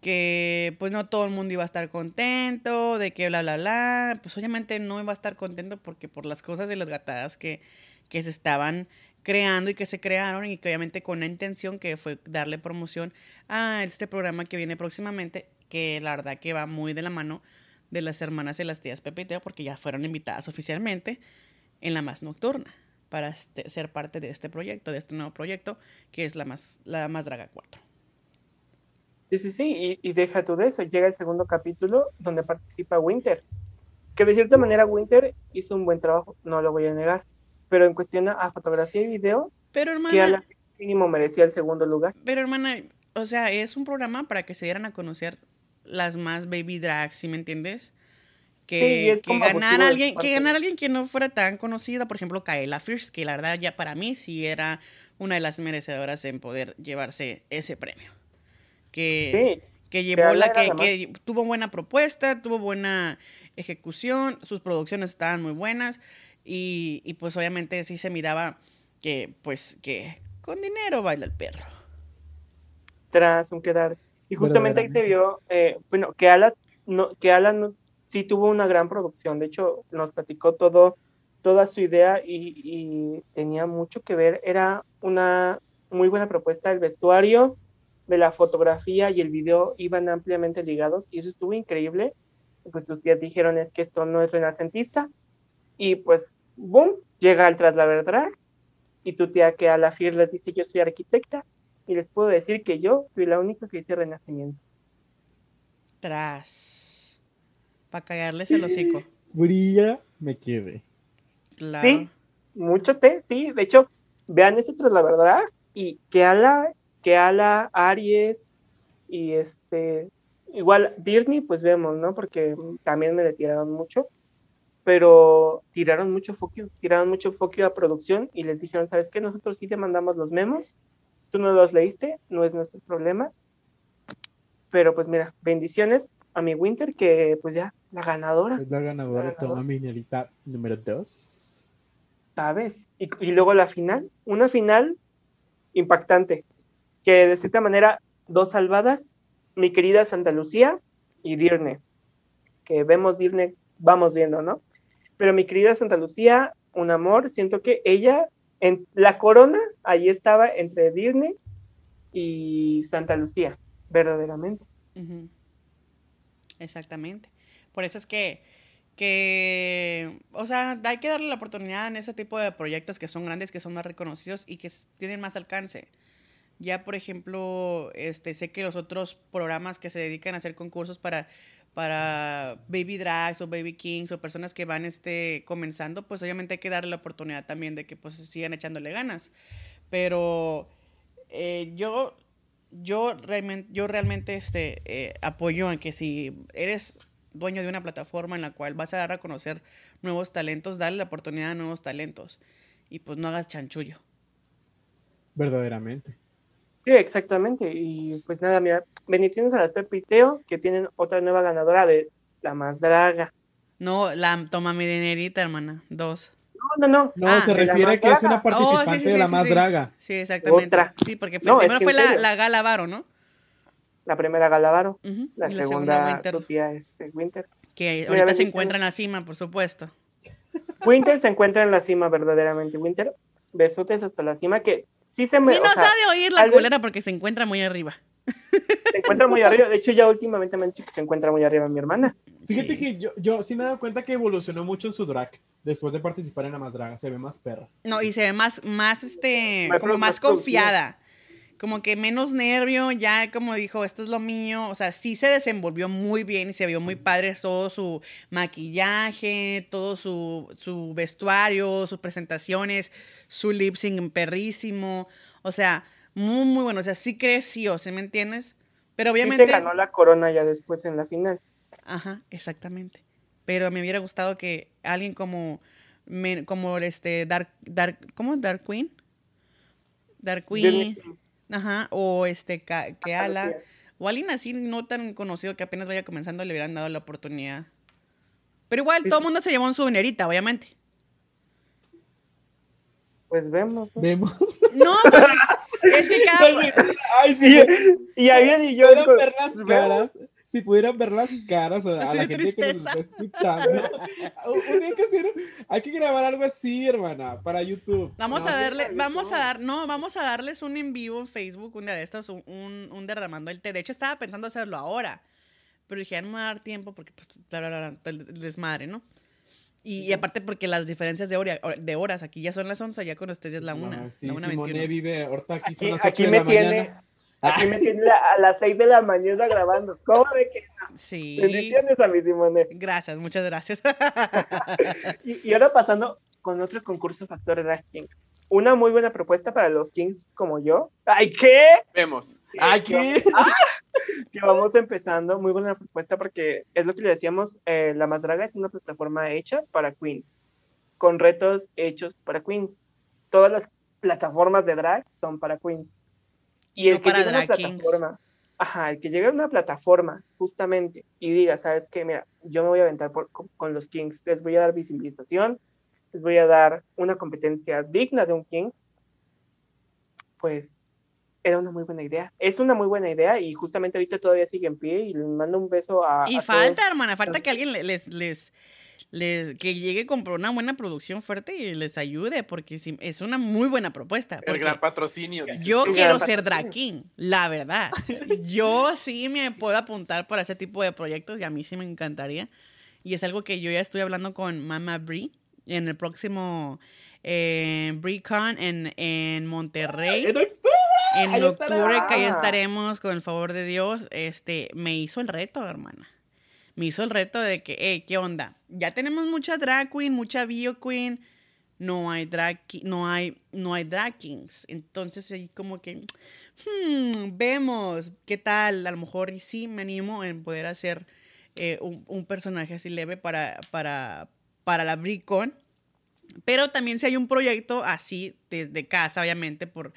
que pues no todo el mundo iba a estar contento, de que bla bla bla, pues obviamente no iba a estar contento porque por las cosas y las gatadas que, que se estaban creando y que se crearon y que obviamente con una intención que fue darle promoción a este programa que viene próximamente, que la verdad que va muy de la mano de las hermanas de las tías Pepe y Teo, porque ya fueron invitadas oficialmente en la más nocturna para este- ser parte de este proyecto, de este nuevo proyecto, que es la más, la más Draga 4. Sí, sí, sí, y, y deja tú de eso, llega el segundo capítulo donde participa Winter, que de cierta manera Winter hizo un buen trabajo, no lo voy a negar, pero en cuestión a, fotografía y video, Pero hermana, que a la mínimo merecía el segundo lugar. pero hermana, o sea, es un programa para que se dieran a conocer las más baby drags, ¿sí me entiendes? Sí, Que, es que ganar alguien, que ganar a alguien que no fuera tan conocida, por ejemplo, Kaela Fierce, que la verdad ya para mí sí era una de las merecedoras en poder llevarse ese premio. Que, Sí, que llevó la que, que tuvo buena propuesta, tuvo buena ejecución, sus producciones estaban muy buenas y, y pues obviamente sí se miraba que pues que con dinero baila el perro. tras un quedar. Y justamente ahí se vio, eh, bueno, que Ala, no, que Ala no- sí tuvo una gran producción, de hecho nos platicó todo, toda su idea y, y tenía mucho que ver, era una muy buena propuesta, el vestuario de la fotografía y el video iban ampliamente ligados y eso estuvo increíble, pues tus tías dijeron es que esto no es renacentista y pues, boom, llega al Tras la Verdad y tu tía que a la FIR les dice yo soy arquitecta y les puedo decir que yo fui la única que hice renacimiento. Tras. Para callarles el hocico. [LAUGHS] Fría me quedé. Claro. Sí, mucho té, sí. De hecho, vean este tras la verdad y que ala, que ala, Aries y este, igual Disney, pues vemos, ¿no? Porque también me le tiraron mucho, pero tiraron mucho foquio, tiraron mucho foquio a producción y les dijeron, ¿sabes qué? Nosotros sí te mandamos los memos, tú no los leíste, no es nuestro problema. Pero pues mira, bendiciones a mi Winter, que pues ya, la ganadora. Es la ganadora, Ganadora. toma minerita número 2. ¿sabes? Y, y luego la final, una final impactante, que de cierta manera, dos salvadas, mi querida Santa Lucía y Dirne, que vemos Dirne, vamos viendo, ¿no? Pero mi querida Santa Lucía, un amor, siento que ella, en la corona, ahí estaba entre Dirne y Santa Lucía, verdaderamente. Exactamente. Por eso es que, que, o sea, hay que darle la oportunidad en ese tipo de proyectos que son grandes, que son más reconocidos y que tienen más alcance. Ya, por ejemplo, este, sé que los otros programas que se dedican a hacer concursos para, para baby drags o baby kings o personas que van este, comenzando, pues obviamente hay que darle la oportunidad también de que pues sigan echándole ganas. Pero eh, yo, yo realmente, yo realmente este, eh, apoyo en que si eres dueño de una plataforma en la cual vas a dar a conocer nuevos talentos, dale la oportunidad a nuevos talentos. Y pues no hagas chanchullo. Verdaderamente. Sí, exactamente. Y pues nada, mira, bendiciones a las Pepe y Teo, que tienen otra nueva ganadora de la más draga. No, la toma mi dinerita, hermana. Dos. No, no, no. No, Ah, se la refiere a que es una participante Oh, sí, sí, de la sí, más sí. draga. Sí, exactamente. Otra. Sí, porque fue, No, es primero que fue la, la Gala Varo, ¿no? La primera Galavaro, Ujú, la, y segunda, Winter, tu tía este, Winter. que Mira, ahorita se encuentra en la cima, por supuesto. Winter se encuentra en la cima verdaderamente. Winter, besotes hasta la cima que sí se me... Ni o nos sea, ha de oír la vez- culera porque se encuentra muy arriba. [LAUGHS] se encuentra muy arriba. De hecho, ya últimamente me han dicho que se encuentra muy arriba mi hermana. Fíjate Sí. que yo, yo sí me he dado cuenta que evolucionó mucho en su drag después de participar en la más draga. Se ve más perra. No, y se ve más, más, este, Más como más confiada. Como que menos nervio, ya como dijo, esto es lo mío. O sea, sí se desenvolvió muy bien y se vio muy padre todo su maquillaje, todo su, su vestuario, sus presentaciones, su lip sync perrísimo. O sea, muy, muy bueno. O sea, sí creció, ¿sí me entiendes? Pero Y obviamente... se ganó la corona ya después en la final. Ajá, exactamente. Pero me hubiera gustado que alguien como, me- como este Dark, Dark, ¿cómo? Dark Queen. Dark Queen. Disney- Ajá, o este Keala. O alguien así no tan conocido que apenas vaya comenzando le hubieran dado la oportunidad. Pero igual, Sí, todo el mundo se llevó un souvenirita, obviamente. Pues vemos. ¿no? Vemos. No, pues, es que cada... Ay, sí. Y, y Ariel y yo. pudieran digo, ver las caras, si pudieran ver las caras a, la gente que nos está escuchando, un día hay que, hacer- hay que grabar algo así, hermana, para YouTube. Vamos No, a darle, vamos a dar, no, vamos a darles un en vivo en Facebook, un día de estos, un, un, un derramando el té. De hecho, estaba pensando hacerlo ahora, pero dije, ya no me va a dar tiempo porque, pues, bla, bla, bla, bla, el desmadre, ¿no? Y, y aparte porque las diferencias de, hora- de horas, aquí ya son las 11, ya con ustedes es la no, 1. sí, la una Simone 21. vive, ahorita aquí son las 8 aquí de me la tiene. mañana. Aquí me [LAUGHS] tiene a las 6 de la mañana grabando. ¿Cómo de que? Sí. Bendiciones a mi Simone. Gracias, muchas gracias. [LAUGHS] Y, y ahora pasando con otro concurso Factor Drag King. Una muy buena propuesta para los Kings como yo. ¡Ay, qué! Vemos. Ay, ¿qué? Que vamos empezando. Muy buena propuesta porque es lo que le decíamos. eh, la Más Draga es una plataforma hecha para Queens. Con retos hechos para Queens. Todas las plataformas de drag son para Queens. Y no el que para llegue a una drag kings. plataforma, ajá, el que llegue a una plataforma justamente y diga, sabes qué, mira, yo me voy a aventar por- con, con los kings, les voy a dar visibilización, les voy a dar una competencia digna de un king, pues era una muy buena idea. Es una muy buena idea y justamente ahorita todavía sigue en pie y les mando un beso a... Y a falta, todos. hermana, falta que alguien le- les, les, les, que llegue con una buena producción fuerte y les ayude, porque sí, es una muy buena propuesta. El gran patrocinio. dices Yo. El quiero ser drag king, la verdad. Yo sí me puedo apuntar para ese tipo de proyectos y a mí sí me encantaría. Y es algo que yo ya estoy hablando con Mama Brie en el próximo eh, BrieCon en, en Monterrey. En ahí octubre, estará. que ahí estaremos con el favor de Dios, este, me hizo el reto, hermana. Me hizo el reto de que, hey, ¿qué onda? Ya tenemos mucha drag queen, mucha bio queen, no hay drag, no hay, no hay drag kings. Entonces ahí como que, hmm, vemos, ¿qué tal? A lo mejor y sí me animo en poder hacer eh, un, un personaje así leve para, para, para la BriCon. Pero también si hay un proyecto así desde casa, obviamente, por,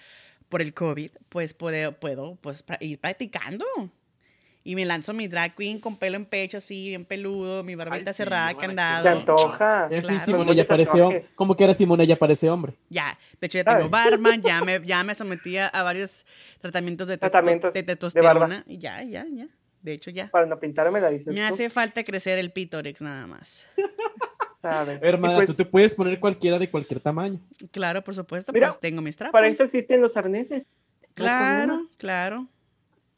por el COVID, pues puedo, puedo pues, pra- ir practicando. Y me lanzo mi drag queen con pelo en pecho, así, bien peludo, mi barbita sí, cerrada, qué candado. Se antoja. En fin, Claro. Simone Con ya muchos parece hombre. tatuajes. Como que era Simone ya parece hombre. Ya, de hecho ya tengo barba, ya me, [LAUGHS] ya me sometí a, varios tratamientos de, Tratamientos de de testosterona. y ya, ya, ya. De hecho, ya. Para no pintarme la dices Me tú, hace falta crecer el pítorex nada más. [LAUGHS] ¿sabes? Hermana, pues, tú te puedes poner cualquiera de cualquier tamaño. Claro, por supuesto, Mira, pues tengo mis trapos. Para eso existen los arneses. No Claro, claro.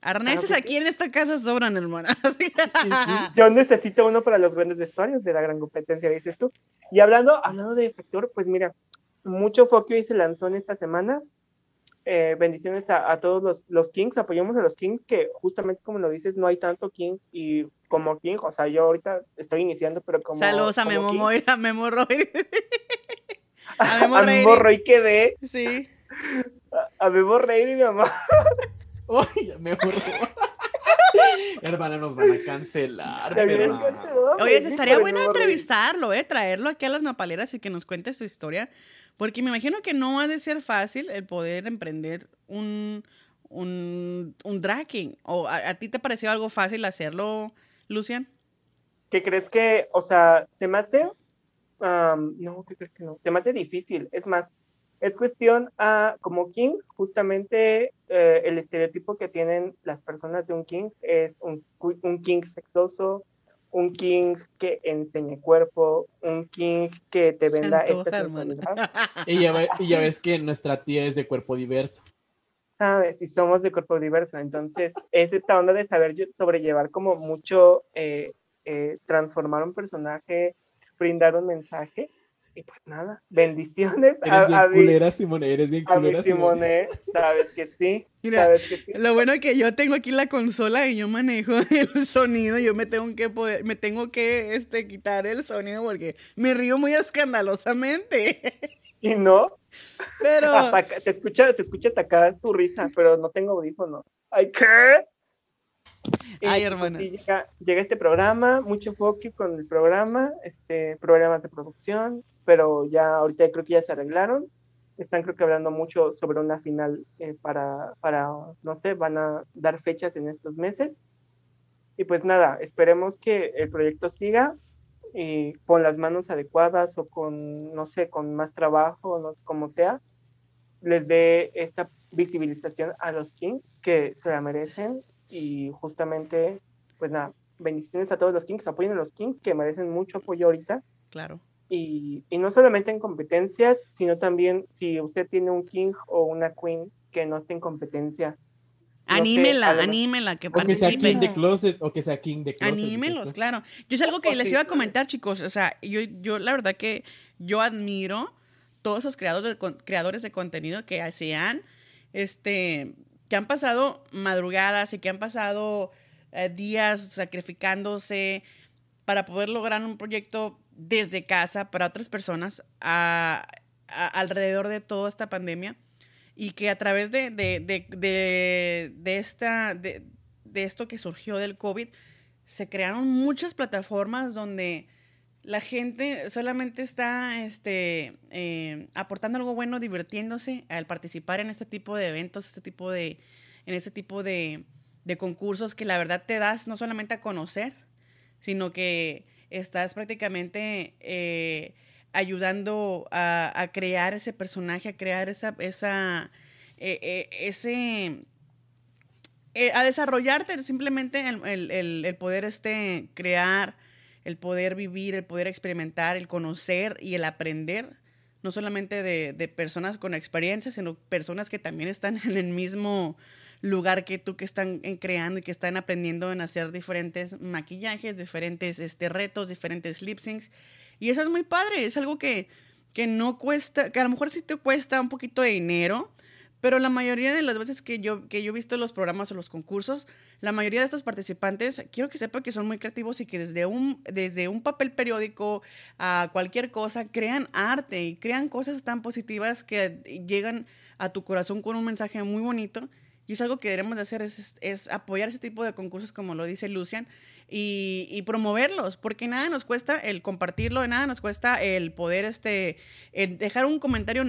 Arneses sí. aquí en esta casa sobran, hermana. [LAUGHS] Yo necesito uno para los grandes vestuarios de la gran competencia, dices tú. Y hablando, hablando de factor, pues mira, mucho foco y se lanzó en estas semanas. Eh, bendiciones a, a todos los, los Kings, apoyamos a los Kings, que justamente como lo dices, no hay tanto King y como King, o sea, yo ahorita estoy iniciando, pero como. Saludos a como Memo King, Moira, a Memo Roy. a [LAUGHS] Memo [LAUGHS] a. Memo Roy quedé, Sí. [LAUGHS] a Memo Rey y mi mamá. Oye, me borró. Hermana, nos van a cancelar. Oye, estaría bueno Memo entrevistarlo, ¿eh? Traerlo aquí a las nopaleras y que nos cuente su historia. Porque me imagino que no ha de ser fácil el poder emprender un, un, un. ¿O a, a ti te pareció algo fácil hacerlo, Lucian? ¿Qué crees que, o sea, se me hace am, no, ¿qué crees que no? Se me hace difícil. Es más, es cuestión a, como King, justamente eh, el estereotipo que tienen las personas de un King es un, un King sexoso, un King que enseñe cuerpo, un King que te venda esta hermana. sensualidad. [LAUGHS] Y ya, ve- y ya ves que nuestra tía es de cuerpo diverso. ¿sabes? Y somos de cuerpo diverso. Entonces, es esta onda de saber lle- sobrellevar como mucho, eh, eh, transformar un personaje, brindar un mensaje. Y pues nada, bendiciones Eres bien a, a, mi- culera, Simone, eres bien a culera, Simone. Simone. Sabes que sí, Mira, sabes que sí. Lo bueno es que yo tengo aquí la consola y yo manejo [LAUGHS] el sonido. Yo me tengo que poder, me tengo que este, quitar el sonido porque me río muy escandalosamente. [LAUGHS] Y no, Pero hasta acá- se escucha, se escucha atacada tu risa, pero no tengo audífonos. Ay, ¿qué? Ay, pues, hermana. sí, llega, llega este programa, mucho enfoque con el programa, este, problemas de producción, pero ya ahorita creo que ya se arreglaron. Están creo que hablando mucho sobre una final eh, para, para, no sé, van a dar fechas en estos meses. Y pues nada, esperemos que el proyecto siga y con las manos adecuadas o con, no sé, con más trabajo, no, como sea, les dé esta visibilización a los Kings que se la merecen y justamente, pues nada, bendiciones a todos los Kings, apoyen a los Kings que merecen mucho apoyo ahorita claro. y, y no solamente en competencias, sino también si usted tiene un King o una Queen que no esté en competencia. no anímela, anímela, que O que sea participe. King de Closet, o que sea King de Closet. Anímelos, claro. Yo es algo que Oh, les iba a comentar, chicos. O sea, yo, yo la verdad que yo admiro todos esos creadores de, creadores de contenido que hacían, este, que han pasado madrugadas y que han pasado eh, días sacrificándose para poder lograr un proyecto desde casa para otras personas a- alrededor de toda esta pandemia y que a través de, de, de, de- esta, de esto que surgió del COVID, se crearon muchas plataformas donde la gente solamente está este, eh, aportando algo bueno, divirtiéndose al participar en este tipo de eventos, este tipo de, en este tipo de, de concursos que la verdad te das no solamente a conocer, sino que estás prácticamente eh, ayudando a, a crear ese personaje, a crear esa, esa eh, ese a desarrollarte simplemente el- el- el poder este crear, el poder vivir, el poder experimentar, el conocer y el aprender, no solamente de, de personas con experiencia, sino personas que también están [LAUGHS] en el mismo lugar que tú, que están eh, creando y que están aprendiendo en hacer diferentes maquillajes, diferentes este, retos, diferentes lip syncs. Y eso es muy padre, es algo que, que no cuesta, que a lo mejor sí te cuesta un poquito de dinero, pero la mayoría de las veces que yo, que yo he visto los programas o los concursos, la mayoría de estos participantes, quiero que sepan que son muy creativos y que desde un, desde un papel periódico a cualquier cosa, crean arte y crean cosas tan positivas que llegan a tu corazón con un mensaje muy bonito. Y es algo que debemos de hacer, es, es apoyar ese tipo de concursos, como lo dice Lucian, y, y promoverlos, porque nada nos cuesta el compartirlo, nada nos cuesta el poder este, el dejar un comentario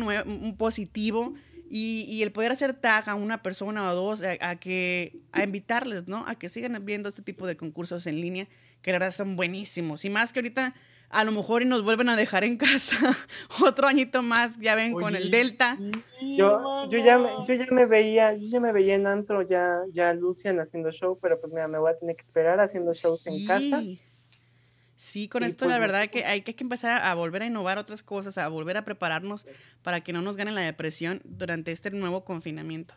positivo y, y el poder hacer tag a una persona o dos a, a que a invitarles, ¿no? A que sigan viendo este tipo de concursos en línea que la verdad son buenísimos y más que ahorita a lo mejor y nos vuelven a dejar en casa [LAUGHS] otro añito más, ya ven con el Delta. sí, Yo, yo, ya me, yo ya me veía, yo ya me veía en antro, ya, ya Lucian haciendo show, pero pues mira, me voy a tener que esperar haciendo shows en casa. Sí. Con Y esto pues, la verdad que hay que empezar a volver a innovar otras cosas, a volver a prepararnos para que no nos gane la depresión durante este nuevo confinamiento.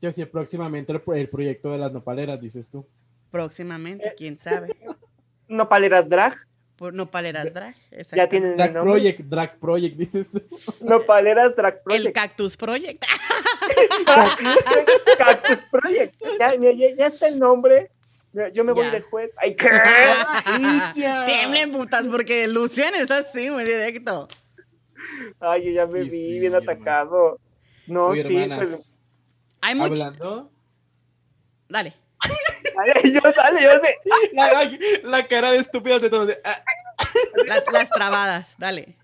Yo sí, próximamente el, pro- el proyecto de las nopaleras, dices tú. Próximamente, Eh. quién sabe. [LAUGHS] Nopaleras drag, Por Nopaleras Drag. ya tienen el Drag nombre. Project, Drag Project, dices tú. [LAUGHS] Nopaleras drag El project. Cactus Project. [LAUGHS] Cactus Project. Ya, mira, ya, ya está el nombre. Yo me voy Ya. de juez. Ay, ¿qué? [LAUGHS] [LAUGHS] Tiemblen putas porque Lucian está así muy directo. Ay, yo ya me Y vi sí, bien hermano. atacado. No, Oye, sí, hermanas, pues. Hay mucho. hablando. Dale. Ay, yo, dale, yo sé. [LAUGHS] La, la cara de estúpidas de todos. ah, Las, las trabadas, dale.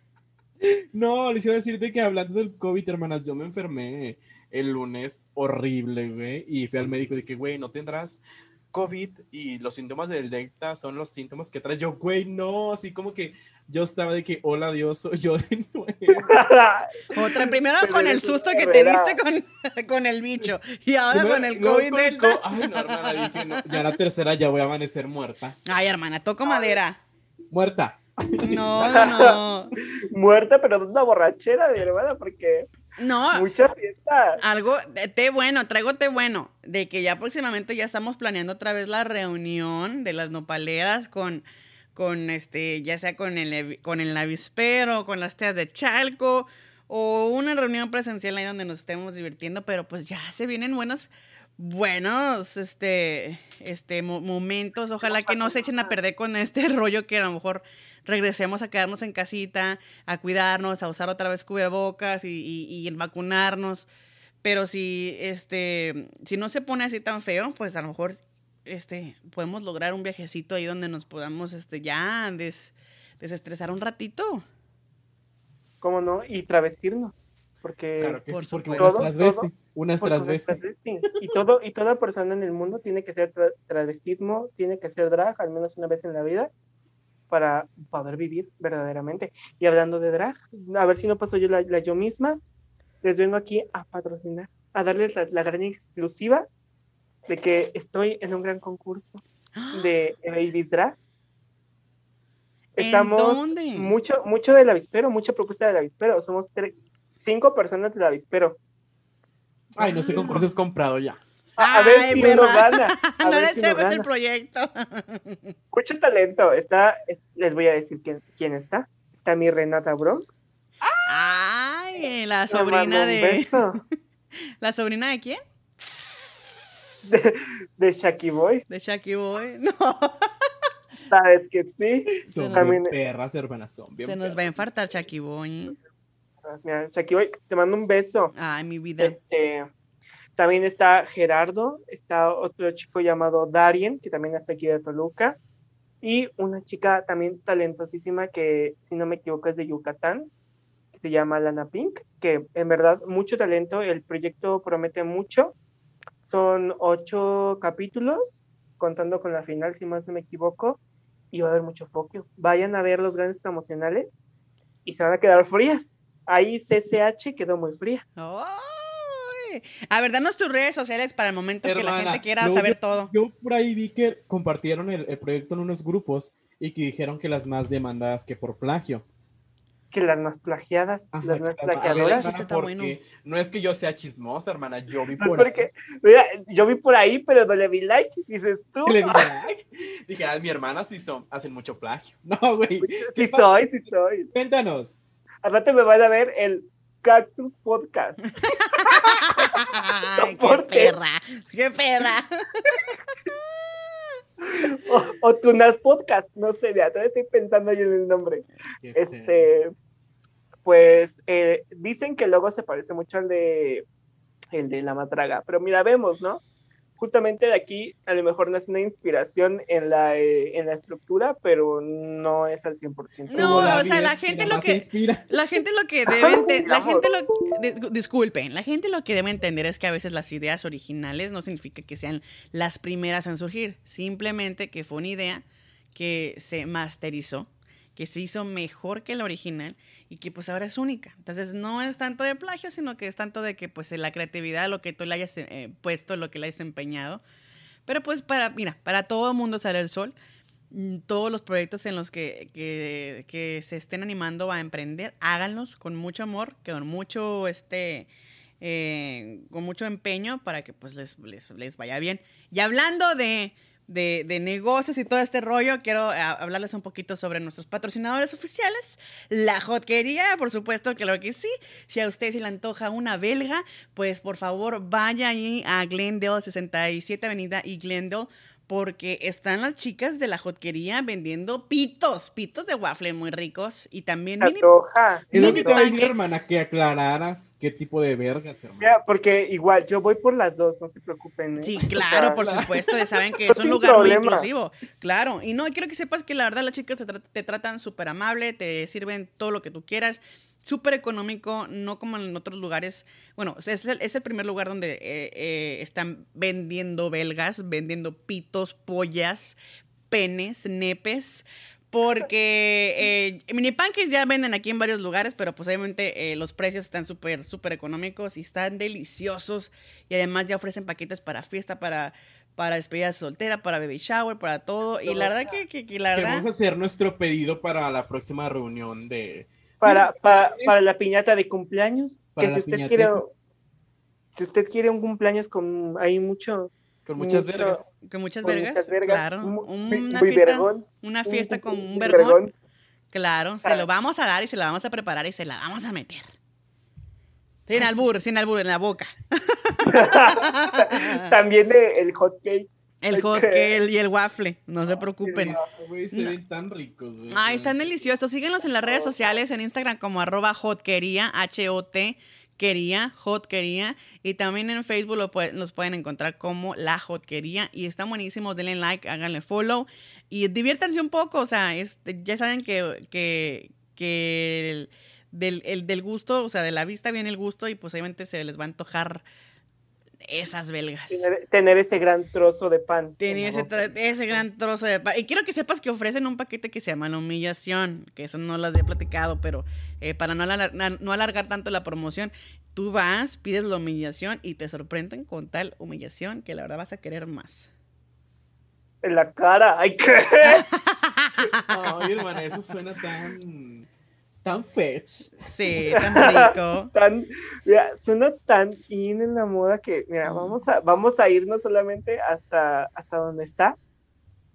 No, les iba a decirte que hablando del COVID, hermanas, yo me enfermé el lunes horrible, güey, y fui al médico y dije, güey, no tendrás COVID y los síntomas del Delta son los síntomas que traes. Yo, güey, no, así como que yo estaba de que, hola Dios, soy [LAUGHS] yo de nuevo. [LAUGHS] Otra, primero Pero con el susto que te diste con, [LAUGHS] con el bicho y ahora Primero- con el COVID con el Delta. co- Ay, no, hermana, dije, no, ya la tercera ya voy a amanecer muerta. Ay, hermana, toco madera. Muerta. No, no, no. Muerta, pero de una borrachera, mi hermana, porque No, muchas fiestas. algo, té bueno, traigo té bueno, de que ya próximamente ya estamos planeando otra vez la reunión de las nopaleras con, con este, ya sea con el, con el avispero, con las teas de Chalco, o una reunión presencial ahí donde nos estemos divirtiendo, pero pues ya se vienen buenos, buenos, este, este, mo- momentos, ojalá que no se echen a perder con este [LAUGHS] rollo que a lo mejor regresemos a quedarnos en casita, a cuidarnos, a usar otra vez cubrebocas y, y, y el vacunarnos. Pero si, este, si no se pone así tan feo, pues a lo mejor este, podemos lograr un viajecito ahí donde nos podamos este, ya des- desestresar un ratito. ¿Cómo no? Y travestirnos. Porque Claro que por sí, porque supuesto. unas Todo, transvesti, todo, unas travesti. Y, todo, y toda persona en el mundo tiene que ser tra- travestismo, tiene que ser drag, al menos una vez en la vida, para poder vivir verdaderamente. Y hablando de drag, a ver si no paso yo la, la yo misma, les vengo aquí a patrocinar, a darles la, la gran exclusiva de que estoy en un gran concurso de Baby Drag. ¿En Estamos dónde? mucho, mucho del avispero, mucha propuesta del avispero. Somos tre- cinco personas del avispero. Ay, no sé concurso es comprado ya. A, a ver Ay, si perra. uno gana. [LAUGHS] A no ver le si uno sabes el proyecto. [LAUGHS] Mucho talento. Está, es- les voy a decir quién, quién está. Está mi Renata Bronx. Ay, la Le mando sobrina un de. beso. [LAUGHS] ¿La sobrina de quién? De, de Shaki Boy. De Shaki Boy. No. Sabes que sí. Son También- perras, hermanas, son bien Se nos va a infartar Shaki Boy. Mira, Shaki Boy, te mando un beso. Ay, mi vida. Este, también está Gerardo. Está otro chico llamado Darien, que también es aquí de Toluca. Y una chica también talentosísima que, si no me equivoco, es de Yucatán, que se llama Lana Pink, que en verdad mucho talento. El proyecto promete mucho. Son ocho capítulos, contando con la final, si más no me equivoco, y va a haber mucho foco. Vayan a ver los grandes promocionales y se van a quedar frías. Ahí CCH quedó muy fría. Ay. A ver, danos tus redes sociales para el momento que la gente quiera saber yo- todo. Yo por ahí vi que compartieron el, el proyecto en unos grupos y que dijeron que las más demandadas que por plagio. Que las más plagiadas, Ajá, las más ver, plagiadoras. Hermana, porque bueno. no es que yo sea chismosa, hermana, yo vi No por ahí. mira, yo vi por ahí, pero no le vi like. Dices tú. Le dije, "Ay". dije, "Ay, mi hermana sí son, hacen mucho plagio. [LAUGHS] No, güey. ¿qué Sí pasa? soy, sí soy. Cuéntanos. Al rato me van a ver el Cactus Podcast. [LAUGHS] Ay, qué perra, qué perra. O, o Tunas Podcast. No sé, ya todavía estoy pensando yo en el nombre. Este, pues eh, dicen que el logo se parece mucho al de el de la matraga, pero mira, vemos, ¿no? Justamente de aquí a lo mejor nace una inspiración en la, eh, en la estructura, pero no es al 100%. No, o sea, la gente lo que-. [LAUGHS] La gente lo que debe la gente lo dis- disculpen, la gente lo que debe entender es que a veces las ideas originales no significa que sean las primeras en surgir, simplemente que fue una idea que se masterizó, que se hizo mejor que la original y que pues ahora es única. Entonces no es tanto de plagio, sino que es tanto de que pues la creatividad, lo que tú le hayas eh, puesto, lo que le hayas empeñado. Pero pues para, mira, para todo el mundo sale el sol. Mm, Todos los proyectos en los que, que, que se estén animando a emprender, háganlos con mucho amor, con mucho este eh, con mucho empeño para que pues les, les, les vaya bien. Y hablando de, de, de negocios y todo este rollo, quiero eh, hablarles un poquito sobre nuestros patrocinadores oficiales. La Hotquería, por supuesto, claro que sí. Si a usted se le antoja una belga, pues por favor vaya ahí a Glendale, 67 Avenida y Glendale, porque están las chicas de la Hotquería vendiendo pitos, pitos de waffle muy ricos y también mini. Es lo que te voy a decir, hermana, que aclararas qué tipo de vergas, hermana. Mira, porque igual yo voy por las dos, no se preocupen. ¿eh? Sí, claro, por supuesto, ya saben que [LAUGHS] es un lugar muy inclusivo. Claro, y no, quiero que sepas que la verdad las chicas te, tra- te tratan súper amable, te sirven todo lo que tú quieras. Súper económico, no como en otros lugares. Bueno, es el, es el primer lugar donde eh, eh, están vendiendo belgas, vendiendo pitos, pollas, penes, nepes. Porque eh, mini pancakes ya venden aquí en varios lugares, pero pues obviamente los precios están súper, súper económicos y están deliciosos. Y además ya ofrecen paquetes para fiesta, para, para despedida soltera, para baby shower, para todo. Y la verdad que, que, que la verdad... Queremos hacer nuestro pedido para la próxima reunión de... Para, Sí, para, es- para la piñata de cumpleaños. Para que si usted quiere, si usted quiere un cumpleaños con ahí mucho, Con muchas mucho- vergas. Con muchas con vergas. muchas vergas, Claro. un- una muy fiesta, vergón, una un- fiesta con un- un un vergón. vergón. Claro, se Ah. lo vamos a dar y se la vamos a preparar y se la vamos a meter. Sin albur, sin albur, en la boca. [LAUGHS] También de- el hot cake. El hot cake y el waffle, no se preocupen. Güey, se ven tan ricos, güey. Ay, están deliciosos. Síguenos en las redes sociales, en Instagram como arroba hotquería, H-O-T, quería, hotquería. Y también en Facebook lo los pueden encontrar como La Hotquería. Y están buenísimos, denle like, háganle follow. Y diviértanse un poco, o sea, este, ya saben que, que, que el- del, el- del gusto, o sea, de la vista viene el gusto y pues obviamente se les va a antojar esas belgas. Tener, tener ese gran trozo de pan. Tenía en ese, ese gran trozo de pan. Y quiero que sepas que ofrecen un paquete que se llama la humillación, que eso no las he platicado, pero eh, para no, alar- na- no alargar tanto la promoción, tú vas, pides la humillación y te sorprenden con tal humillación que la verdad vas a querer más. En la cara. Ay, qué. [LAUGHS] Ay, hermana, eso suena tan. Tan fetch. Sí, tan rico. [LAUGHS] tan, mira, suena tan in en la moda que, mira, vamos a, vamos a irnos solamente hasta, hasta donde está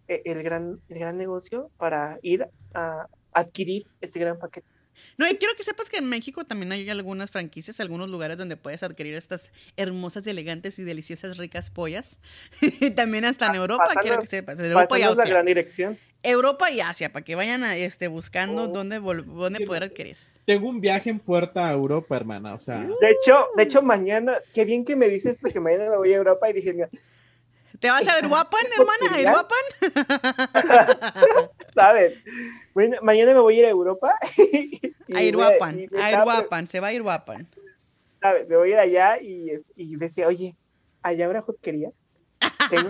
eh, el gran, el gran negocio para ir a adquirir ese gran paquete. No, y quiero que sepas que en México también hay algunas franquicias, algunos lugares donde puedes adquirir estas hermosas, elegantes y deliciosas ricas pollas. [LAUGHS] también hasta en Europa, quiero que sepas. en Europa y Pásanos la Asia. gran dirección. Europa y Asia, para que vayan a, este, buscando Oh. dónde, dónde poder adquirir. Tengo un viaje en puerta a Europa, hermana. O sea, De hecho, de hecho, mañana, qué bien que me dices, porque mañana me voy a Europa y dije, mira, ¿Te vas a ver guapan, hermana? ¿A ir ¿Oportunidad? guapan? [LAUGHS] [LAUGHS] ¿sabes? Bueno, mañana me voy a ir a Europa. [LAUGHS] A ir guapan, a ir guapan, se va a ir guapan. ¿sabes? Me voy a ir allá y, y decía, oye, allá habrá hotquería. Tengo-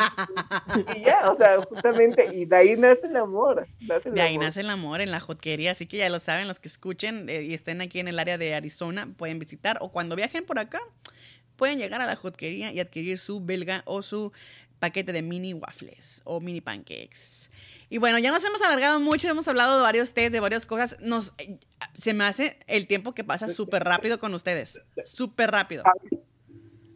y ya, [LAUGHS] o sea, justamente, y de ahí nace el amor. nace el De ahí amor. nace el amor en la hotquería, así que ya lo saben, los que escuchen eh, y estén aquí en el área de Arizona, pueden visitar o cuando viajen por acá, pueden llegar a la hotquería y adquirir su belga o su paquete de mini waffles o mini pancakes. Y bueno, ya nos hemos alargado mucho, hemos hablado de varios tés, de varias cosas. Nos, eh, se me hace el tiempo que pasa súper rápido con ustedes. Súper rápido.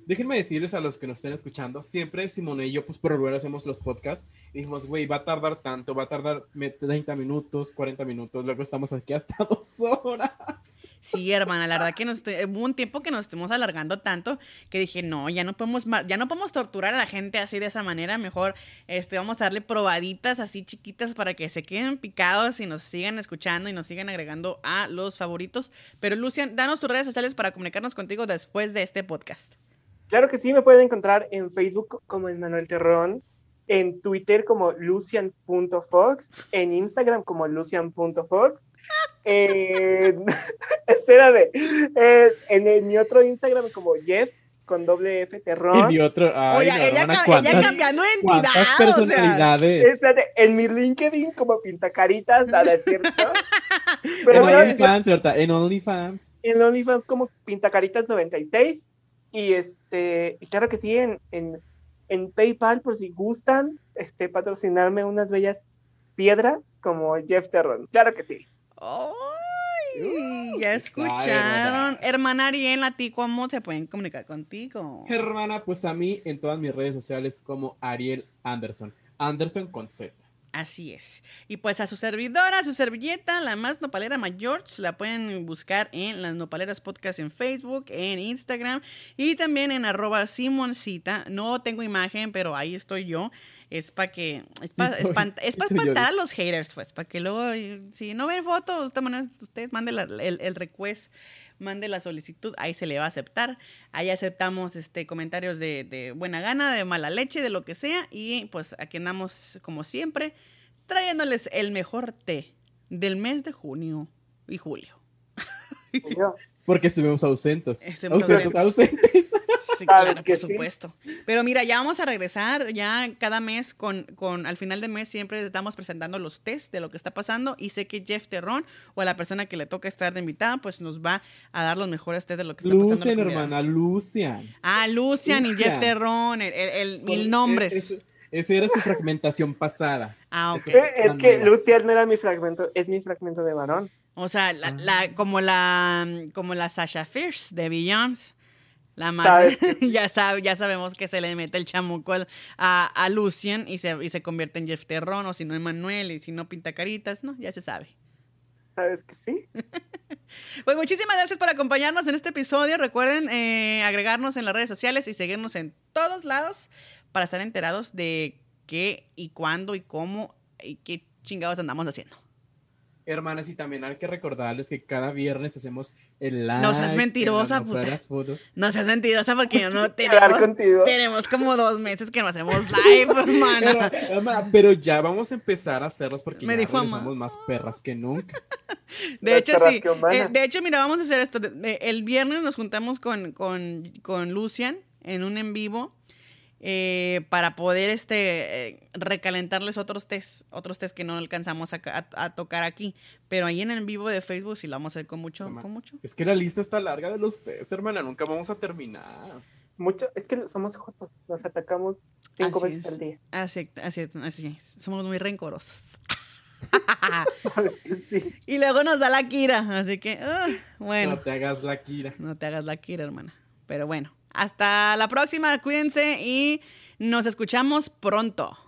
Déjenme decirles a los que nos estén escuchando, siempre Simone y yo, pues por regular hacemos los podcasts, y dijimos, güey, va a tardar tanto, va a tardar me- 30 minutos, 40 minutos, luego estamos aquí hasta [LAUGHS] dos horas. Sí, hermana, la verdad que nos, hubo un tiempo que nos estuvimos alargando tanto que dije, no, ya no podemos, ya no podemos torturar a la gente así de esa manera, mejor este, vamos a darle probaditas así chiquitas para que se queden picados y nos sigan escuchando y nos sigan agregando a los favoritos. Pero Lucian, danos tus redes sociales para comunicarnos contigo después de este podcast. Claro que sí, me pueden encontrar en Facebook como Manuel Terrón, en Twitter como lucian.fox, en Instagram como lucian.fox. En, [LAUGHS] espérate, en, en, en mi otro Instagram como Jeff con doble F Y Terrón. mi otro, ay, Oye, no, ella, hermana, ella ¿cuántas, cambiando de cuántas entidad, o sea. personalidades? Espérate, en mi LinkedIn como Pintacaritas, nada es cierto. en Pero no, OnlyFans, ¿verdad? En OnlyFans. en OnlyFans como Pintacaritas96 y este y claro que sí en, en, en PayPal por si gustan este patrocinarme unas bellas piedras como Jeff Terron claro que sí Ay, ya Ay, escucharon. hermana. Hermana Ariel, ¿a ti cómo se pueden comunicar contigo? Hermana, pues a mí en todas mis redes sociales como Ariel Anderson. Anderson con Z. Así es. Y pues a su servidora, a su servilleta, la más nopalera mayor, la pueden buscar en las nopaleras podcast en Facebook, en Instagram y también en arroba Simoncita. No tengo imagen, pero ahí estoy yo. Es para que, es para Sí soy yo. espantar a los haters, pues, para que luego, si no ven fotos, de esta manera, ustedes manden el, el request, mande la solicitud, ahí se le va a aceptar. Ahí aceptamos este comentarios de, de buena gana, de mala leche, de lo que sea. Y pues aquí andamos, como siempre, trayéndoles el mejor té del mes de junio y julio. Porque estuvimos ausentes. Estuvimos Ausentes, ausentes. Sí, claro, por sí. supuesto. Pero mira, ya vamos a regresar, ya cada mes con, con, al final de mes siempre estamos presentando los test de lo que está pasando y sé que Jeff Terrón o a la persona que le toca estar de invitada, pues nos va a dar los mejores test de lo que está pasando. Lucian, hermana, Lucian. Ah, Lucian y Jeff Lucian. Terrón, el, el- el mil nombres. Ese, ese era su fragmentación pasada. Ah, ok. Eh, Es que. Lucian no era mi fragmento, es mi fragmento de varón. O sea, la, Ah. la- como la como la Sasha Fierce de Beyoncé. La Sabes [LAUGHS] ya, sabe, ya sabemos que se le mete el chamuco a, a Lucian y se, y se convierte en Jeff Terrón, o si no Emanuel, y si no pinta caritas, no, ya se sabe. ¿Sabes que sí? [LAUGHS] Pues muchísimas gracias por acompañarnos en este episodio. Recuerden eh, agregarnos en las redes sociales y seguirnos en todos lados para estar enterados de qué y cuándo y cómo y qué chingados andamos haciendo. Hermanas, y también hay que recordarles que cada viernes hacemos el live. No seas en mentirosa, las puta. novelas fotos. No seas mentirosa porque no [LAUGHS] Hablar tenemos, contigo. tenemos como dos meses que no hacemos live, [LAUGHS] hermana. Pero, ya vamos a empezar a hacerlos porque Me ya más perras que nunca. [LAUGHS] De Las hecho, sí. Eh, de hecho, mira, vamos a hacer esto. El viernes nos juntamos con, con, con Lucian en un en vivo eh, para poder este eh, recalentarles otros test, otros test que no alcanzamos a, ca- a- a tocar aquí. Pero ahí en el vivo de Facebook sí lo vamos a hacer con mucho, con mucho. Es que la lista está larga de los test, hermana. Nunca vamos a terminar. Mucho, es que somos jotos, nos atacamos cinco Así veces es. al día. Así, así, así es. Somos muy rencorosos. [LAUGHS] Y luego nos da la Kira, así que, ah, bueno. No te hagas la Kira. No te hagas la Kira, hermana. Pero bueno, hasta la próxima, cuídense y nos escuchamos pronto.